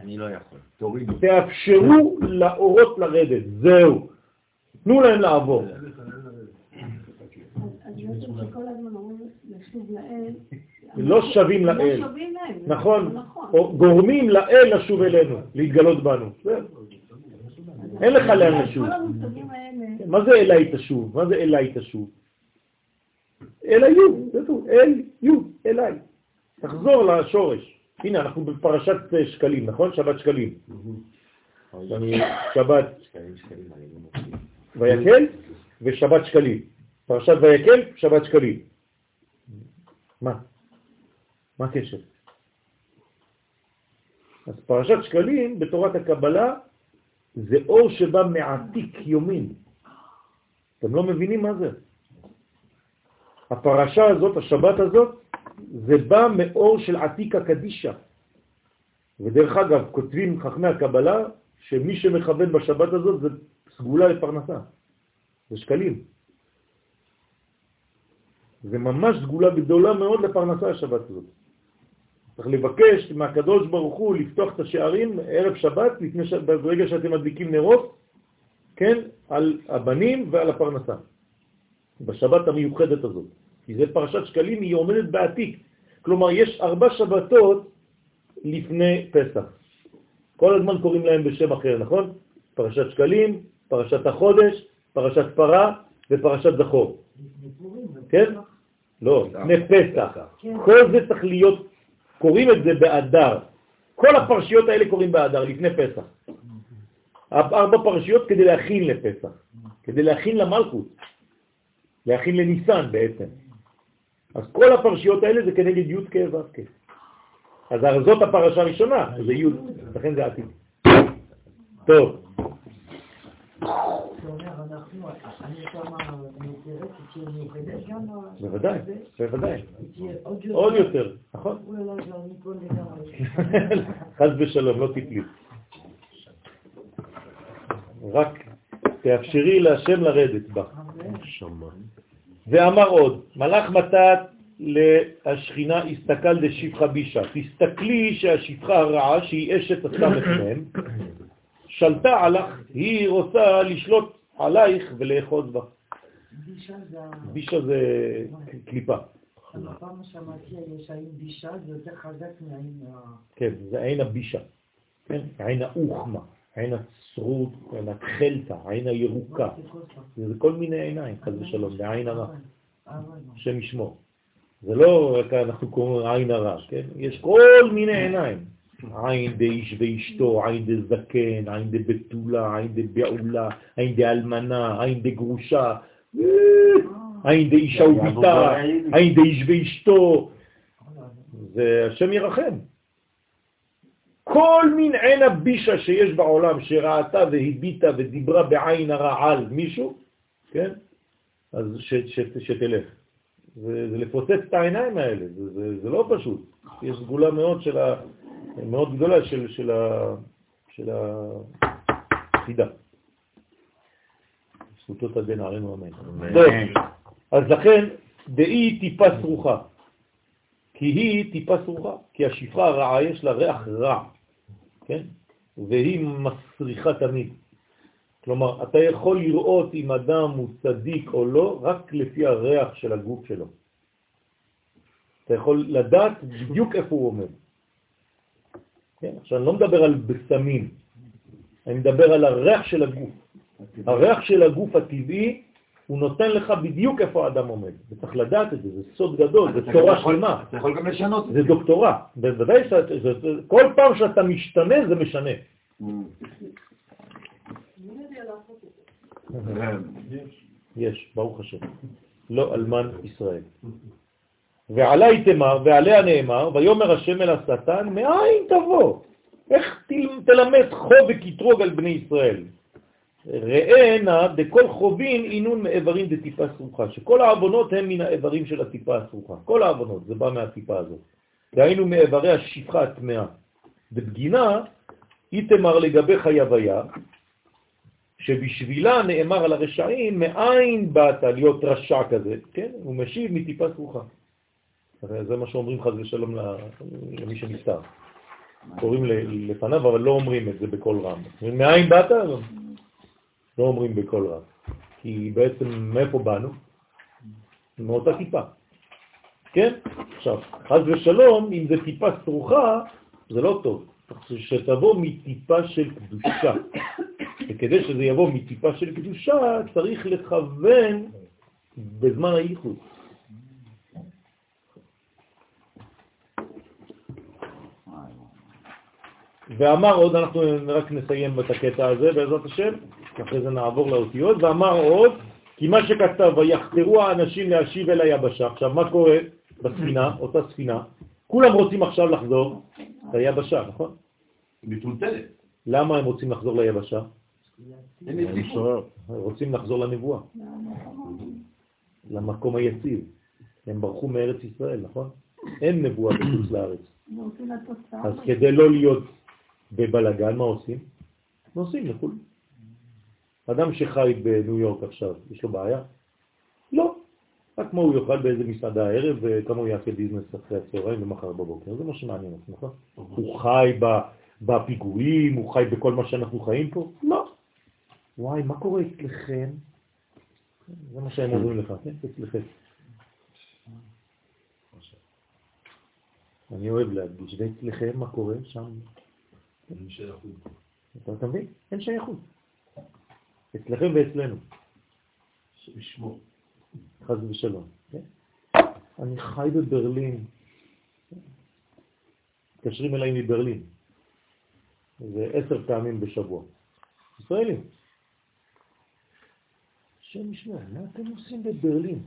אני לא יכול. תורידו. תאפשרו לאורות לרדת, זהו. תנו להם לעבור. אז אז בעצם שכל הזמן אומרים לשוב לאל... לא שווים לאל. לא שווים לאל. נכון, נכון. או גורמים לאל לשוב אלינו, להתגלות בנו. זהו. אין לך לאן לשוב. האלה... מה זה אליי תשוב? מה זה אליי תשוב? אל היו, זהו, אל יו, אליי. תחזור לשורש. הנה, אנחנו בפרשת אה, שקלים, נכון? שבת שקלים. אני- שבת לא. ויקל ושבת שקלים. פרשת ויקל, שבת שקלים. מה? מה הקשר? אז פרשת שקלים בתורת הקבלה זה אור שבא מעתיק יומין. אתם לא מבינים מה זה. הפרשה הזאת, השבת הזאת, זה בא מאור של עתיקה קדישה. ודרך אגב, כותבים חכמי הקבלה שמי שמכוון בשבת הזאת זה סגולה לפרנסה. זה שקלים. זה ממש סגולה גדולה מאוד לפרנסה השבת הזאת. צריך לבקש מהקדוש ברוך הוא לפתוח את השערים ערב שבת, לפני ש... ברגע שאתם מדליקים נרות, כן, על הבנים ועל הפרנסה. בשבת המיוחדת הזאת. כי זה פרשת שקלים, היא עומדת בעתיק. כלומר, יש ארבע שבתות לפני פסח. כל הזמן קוראים להם בשם אחר, נכון? פרשת שקלים, פרשת החודש, פרשת פרה ופרשת זכור. כן? לא, לפני פסח. כל זה צריך להיות, קוראים את זה באדר. כל הפרשיות האלה קוראים באדר, לפני פסח. ארבע פרשיות כדי להכין לפסח, כדי להכין למלכות, להכין לניסן בעצם. אז כל הפרשיות האלה זה כנגד י' כ' ו'. אז זאת הפרשה הראשונה, זה י', לכן זה עתיד. טוב, בוודאי, בוודאי. עוד יותר. נכון? לא, לא. חס ושלום, לא תפלי. רק תאפשרי להשם לרדת בה. ואמר עוד, מלאך מתת להשכינה הסתכל דשפחה בישה. תסתכלי שהשפחה הרעה, שהיא אשת הסמ"ם, שלטה עליך, היא רוצה לשלוט עלייך ולאחוז בה. בישה זה... קליפה. פעם שמעתי, יש האם בישה זה יותר חזק מהאם... ה- כן, זה עין הבישה. כן, עין האוחמה, עין הצרות, עין התחלתא, עין הירוקה. זה כל מיני עיניים, חס ושלום, זה עין הרע, השם ישמור. זה לא רק אנחנו קוראים עין הרע, כן? יש כל מיני עיניים. עין דאיש ואשתו, עין דזקן, עין דבתולה, עין דבעולה, עין דאלמנה, עין דגרושה, עין דאישה וביתה, עין דאיש ואשתו. זה השם ירחם. כל מין עין הבישה שיש בעולם שראתה והביטה ודיברה בעין הרע על מישהו, כן? אז ש, ש, שתלך. זה, זה לפוצץ את העיניים האלה, זה, זה, זה לא פשוט. יש סגולה מאוד, של מאוד גדולה של, של, ה, של החידה. זכותו תדן עלינו אמן. אז לכן, דאי טיפה סרוחה. כי היא טיפה סרוחה, כי השפחה הרעה יש לה ריח רע, כן? והיא מסריחה תמיד. כלומר, אתה יכול לראות אם אדם הוא צדיק או לא, רק לפי הריח של הגוף שלו. אתה יכול לדעת בדיוק איפה הוא עומד. כן? עכשיו, אני לא מדבר על בסמים, אני מדבר על הריח של הגוף. הריח של הגוף הטבעי, הוא נותן לך בדיוק איפה האדם עומד. וצריך לדעת את זה, זה סוד גדול, זה תורה שלמה. אתה יכול גם לשנות. זה דוקטורה. בוודאי, כל פעם שאתה משתנה זה משנה. יש, ברוך השם. לא אלמן ישראל. ועלי תמר, ועליה נאמר, ויאמר השם אל השטן, מאין תבוא? איך תלמד חוב וקטרוג על בני ישראל? ראה נא דכל חובין אינון מאיברים דטיפה סרוחה, שכל העוונות הם מן האיברים של הטיפה הסרוחה. כל העוונות, זה בא מהטיפה הזאת. דהיינו מאיברי השפחה הטמאה. בבגינה, איתמר לגבי חייביה, שבשבילה נאמר על הרשעים, מאין באת להיות רשע כזה, כן? הוא משיב מטיפה סרוחה. זה מה שאומרים חז ושלום למי שנפטר. קוראים לפניו, אבל לא אומרים את זה בקול רם. מאין באת? לא אומרים בקול רם. כי בעצם מאיפה באנו? מאותה טיפה. כן? עכשיו, חז ושלום, אם זה טיפה סרוחה, זה לא טוב. שתבוא מטיפה של קדושה. וכדי שזה יבוא מטיפה של קדושה, צריך לכוון בזמן הייחוד. ואמר עוד, אנחנו רק נסיים את הקטע הזה בעזרת השם, אחרי זה נעבור לאותיות, ואמר עוד, כי מה שכתב, ויחתרו האנשים להשיב אל היבשה. עכשיו, מה קורה בספינה, אותה ספינה? כולם רוצים עכשיו לחזור ליבשה, נכון? מטולטלת. למה הם רוצים לחזור ליבשה? הם רוצים לחזור לנבואה, למקום היציב. הם ברחו מארץ ישראל, נכון? אין נבואה בחוץ לארץ. אז כדי לא להיות בבלגן, מה עושים? נוסעים לחו"ל. אדם שחי בניו יורק עכשיו, יש לו בעיה? לא. רק מה הוא יאכל באיזה מסעדה הערב וכמה הוא יעשה ביזנס אחרי הצהריים ומחר בבוקר. זה מה שמעניין אותי, נכון? הוא חי בפיגועים, הוא חי בכל מה שאנחנו חיים פה? לא. וואי, מה קורה אצלכם? זה מה שהם אומרים לך, כן? אצלכם. אני אוהב להדגיש, ואצלכם מה קורה שם? אין שייכות. אתה מבין? אין שייכות. אצלכם ואצלנו. שמשמור. חז ושלום. כן? אני חי בברלין. מתקשרים אליי מברלין. זה עשר פעמים בשבוע. ישראלים. השם ישמע, מה אתם עושים בברלין?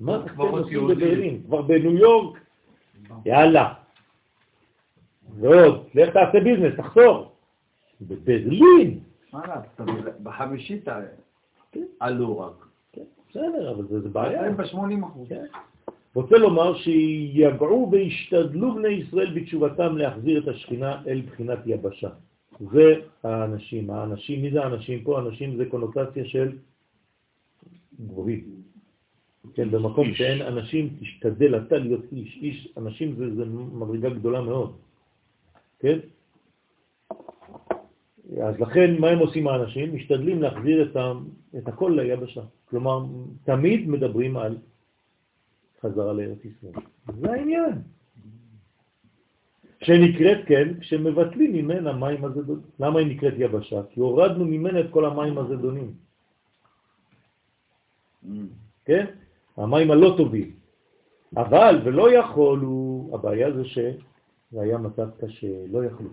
מה אתם עושים בברלין? כבר בניו יורק? יאללה. ועוד, לך תעשה ביזנס, תחזור. בברלין. מה לעשות, בחמישית עלו רק. כן, בסדר, אבל זה בעיה. הם ב-80 אחוז. כן. רוצה לומר שיגעו והשתדלו בני ישראל בתשובתם להחזיר את השכינה אל בחינת יבשה. זה האנשים. האנשים, מי זה האנשים פה? האנשים זה קונוטציה של גבוהים. כן, במקום שאין אנשים, תשתדל אתה להיות איש. איש, אנשים זה, זה מדרגה גדולה מאוד. כן? אז לכן, מה הם עושים האנשים? משתדלים להחזיר את, ה, את הכל ליבשה. כלומר, תמיד מדברים על חזרה לארץ ישראל. זה העניין. שנקראת, כן, כשמבטלים ממנה מים הזדונים. למה היא נקראת יבשה? כי הורדנו ממנה את כל המים הזדונים. כן? המים הלא טובים. אבל, ולא יכולו, הבעיה זה שזה היה מצב קשה, לא יכלו.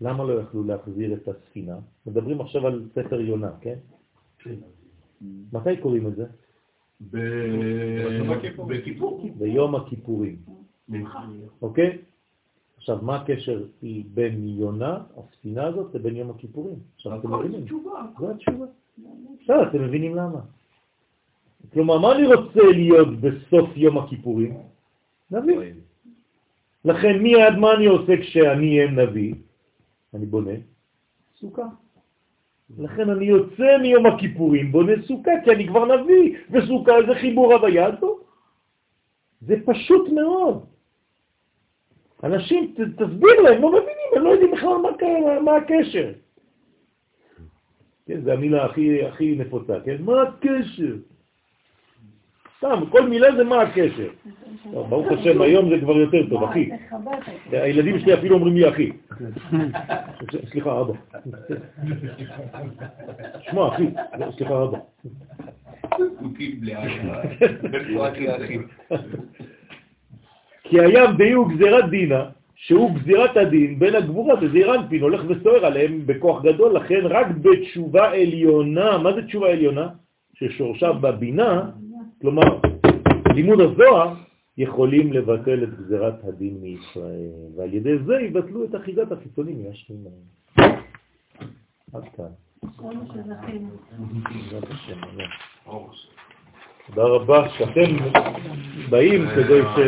למה לא יכלו להחזיר את הספינה? מדברים עכשיו על ספר יונה, כן? כן. מתי קוראים את זה? בכיפור. ביום הכיפורים. אוקיי? עכשיו, מה הקשר בין יונה, הספינה הזאת, לבין יום הכיפורים? עכשיו, אתם מבינים? זו התשובה. בסדר, אתם מבינים למה. כלומר, מה אני רוצה להיות בסוף יום הכיפורים? נביא. לכן, מי עד מה אני עושה כשאני אהיה נביא? אני בונה סוכה. לכן אני יוצא מיום הכיפורים, בונה סוכה, כי אני כבר נביא, וסוכה זה חיבור הוויה טוב. זה פשוט מאוד. אנשים, תסביר להם, לא מבינים, הם לא יודעים בכלל מה, מה הקשר. כן, זו המילה הכי, הכי נפוצה, כן? מה הקשר? סתם, כל מילה זה מה הקשר. טוב, ברוך השם, היום זה כבר יותר טוב, אחי. הילדים שלי אפילו אומרים לי אחי. סליחה, אבא. שמע, אחי. סליחה, אבא. כי הים די הוא גזירת דינה, שהוא גזירת הדין בין הגבורה וזעיר אנפין, הולך וסוער עליהם בכוח גדול, לכן רק בתשובה עליונה, מה זה תשובה עליונה? ששורשה בבינה, כלומר, לימוד הזוהר, יכולים לבטל את גזירת הדין מישראל, ועל ידי זה יבטלו את אחיזת החיצונים מהשכינה. עד כאן. תודה רבה שאתם באים כדי ש...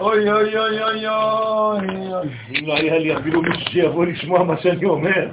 אוי אוי אוי אוי אוי אם לא היה לי אפילו מישהו שיבוא לשמוע מה שאני אומר.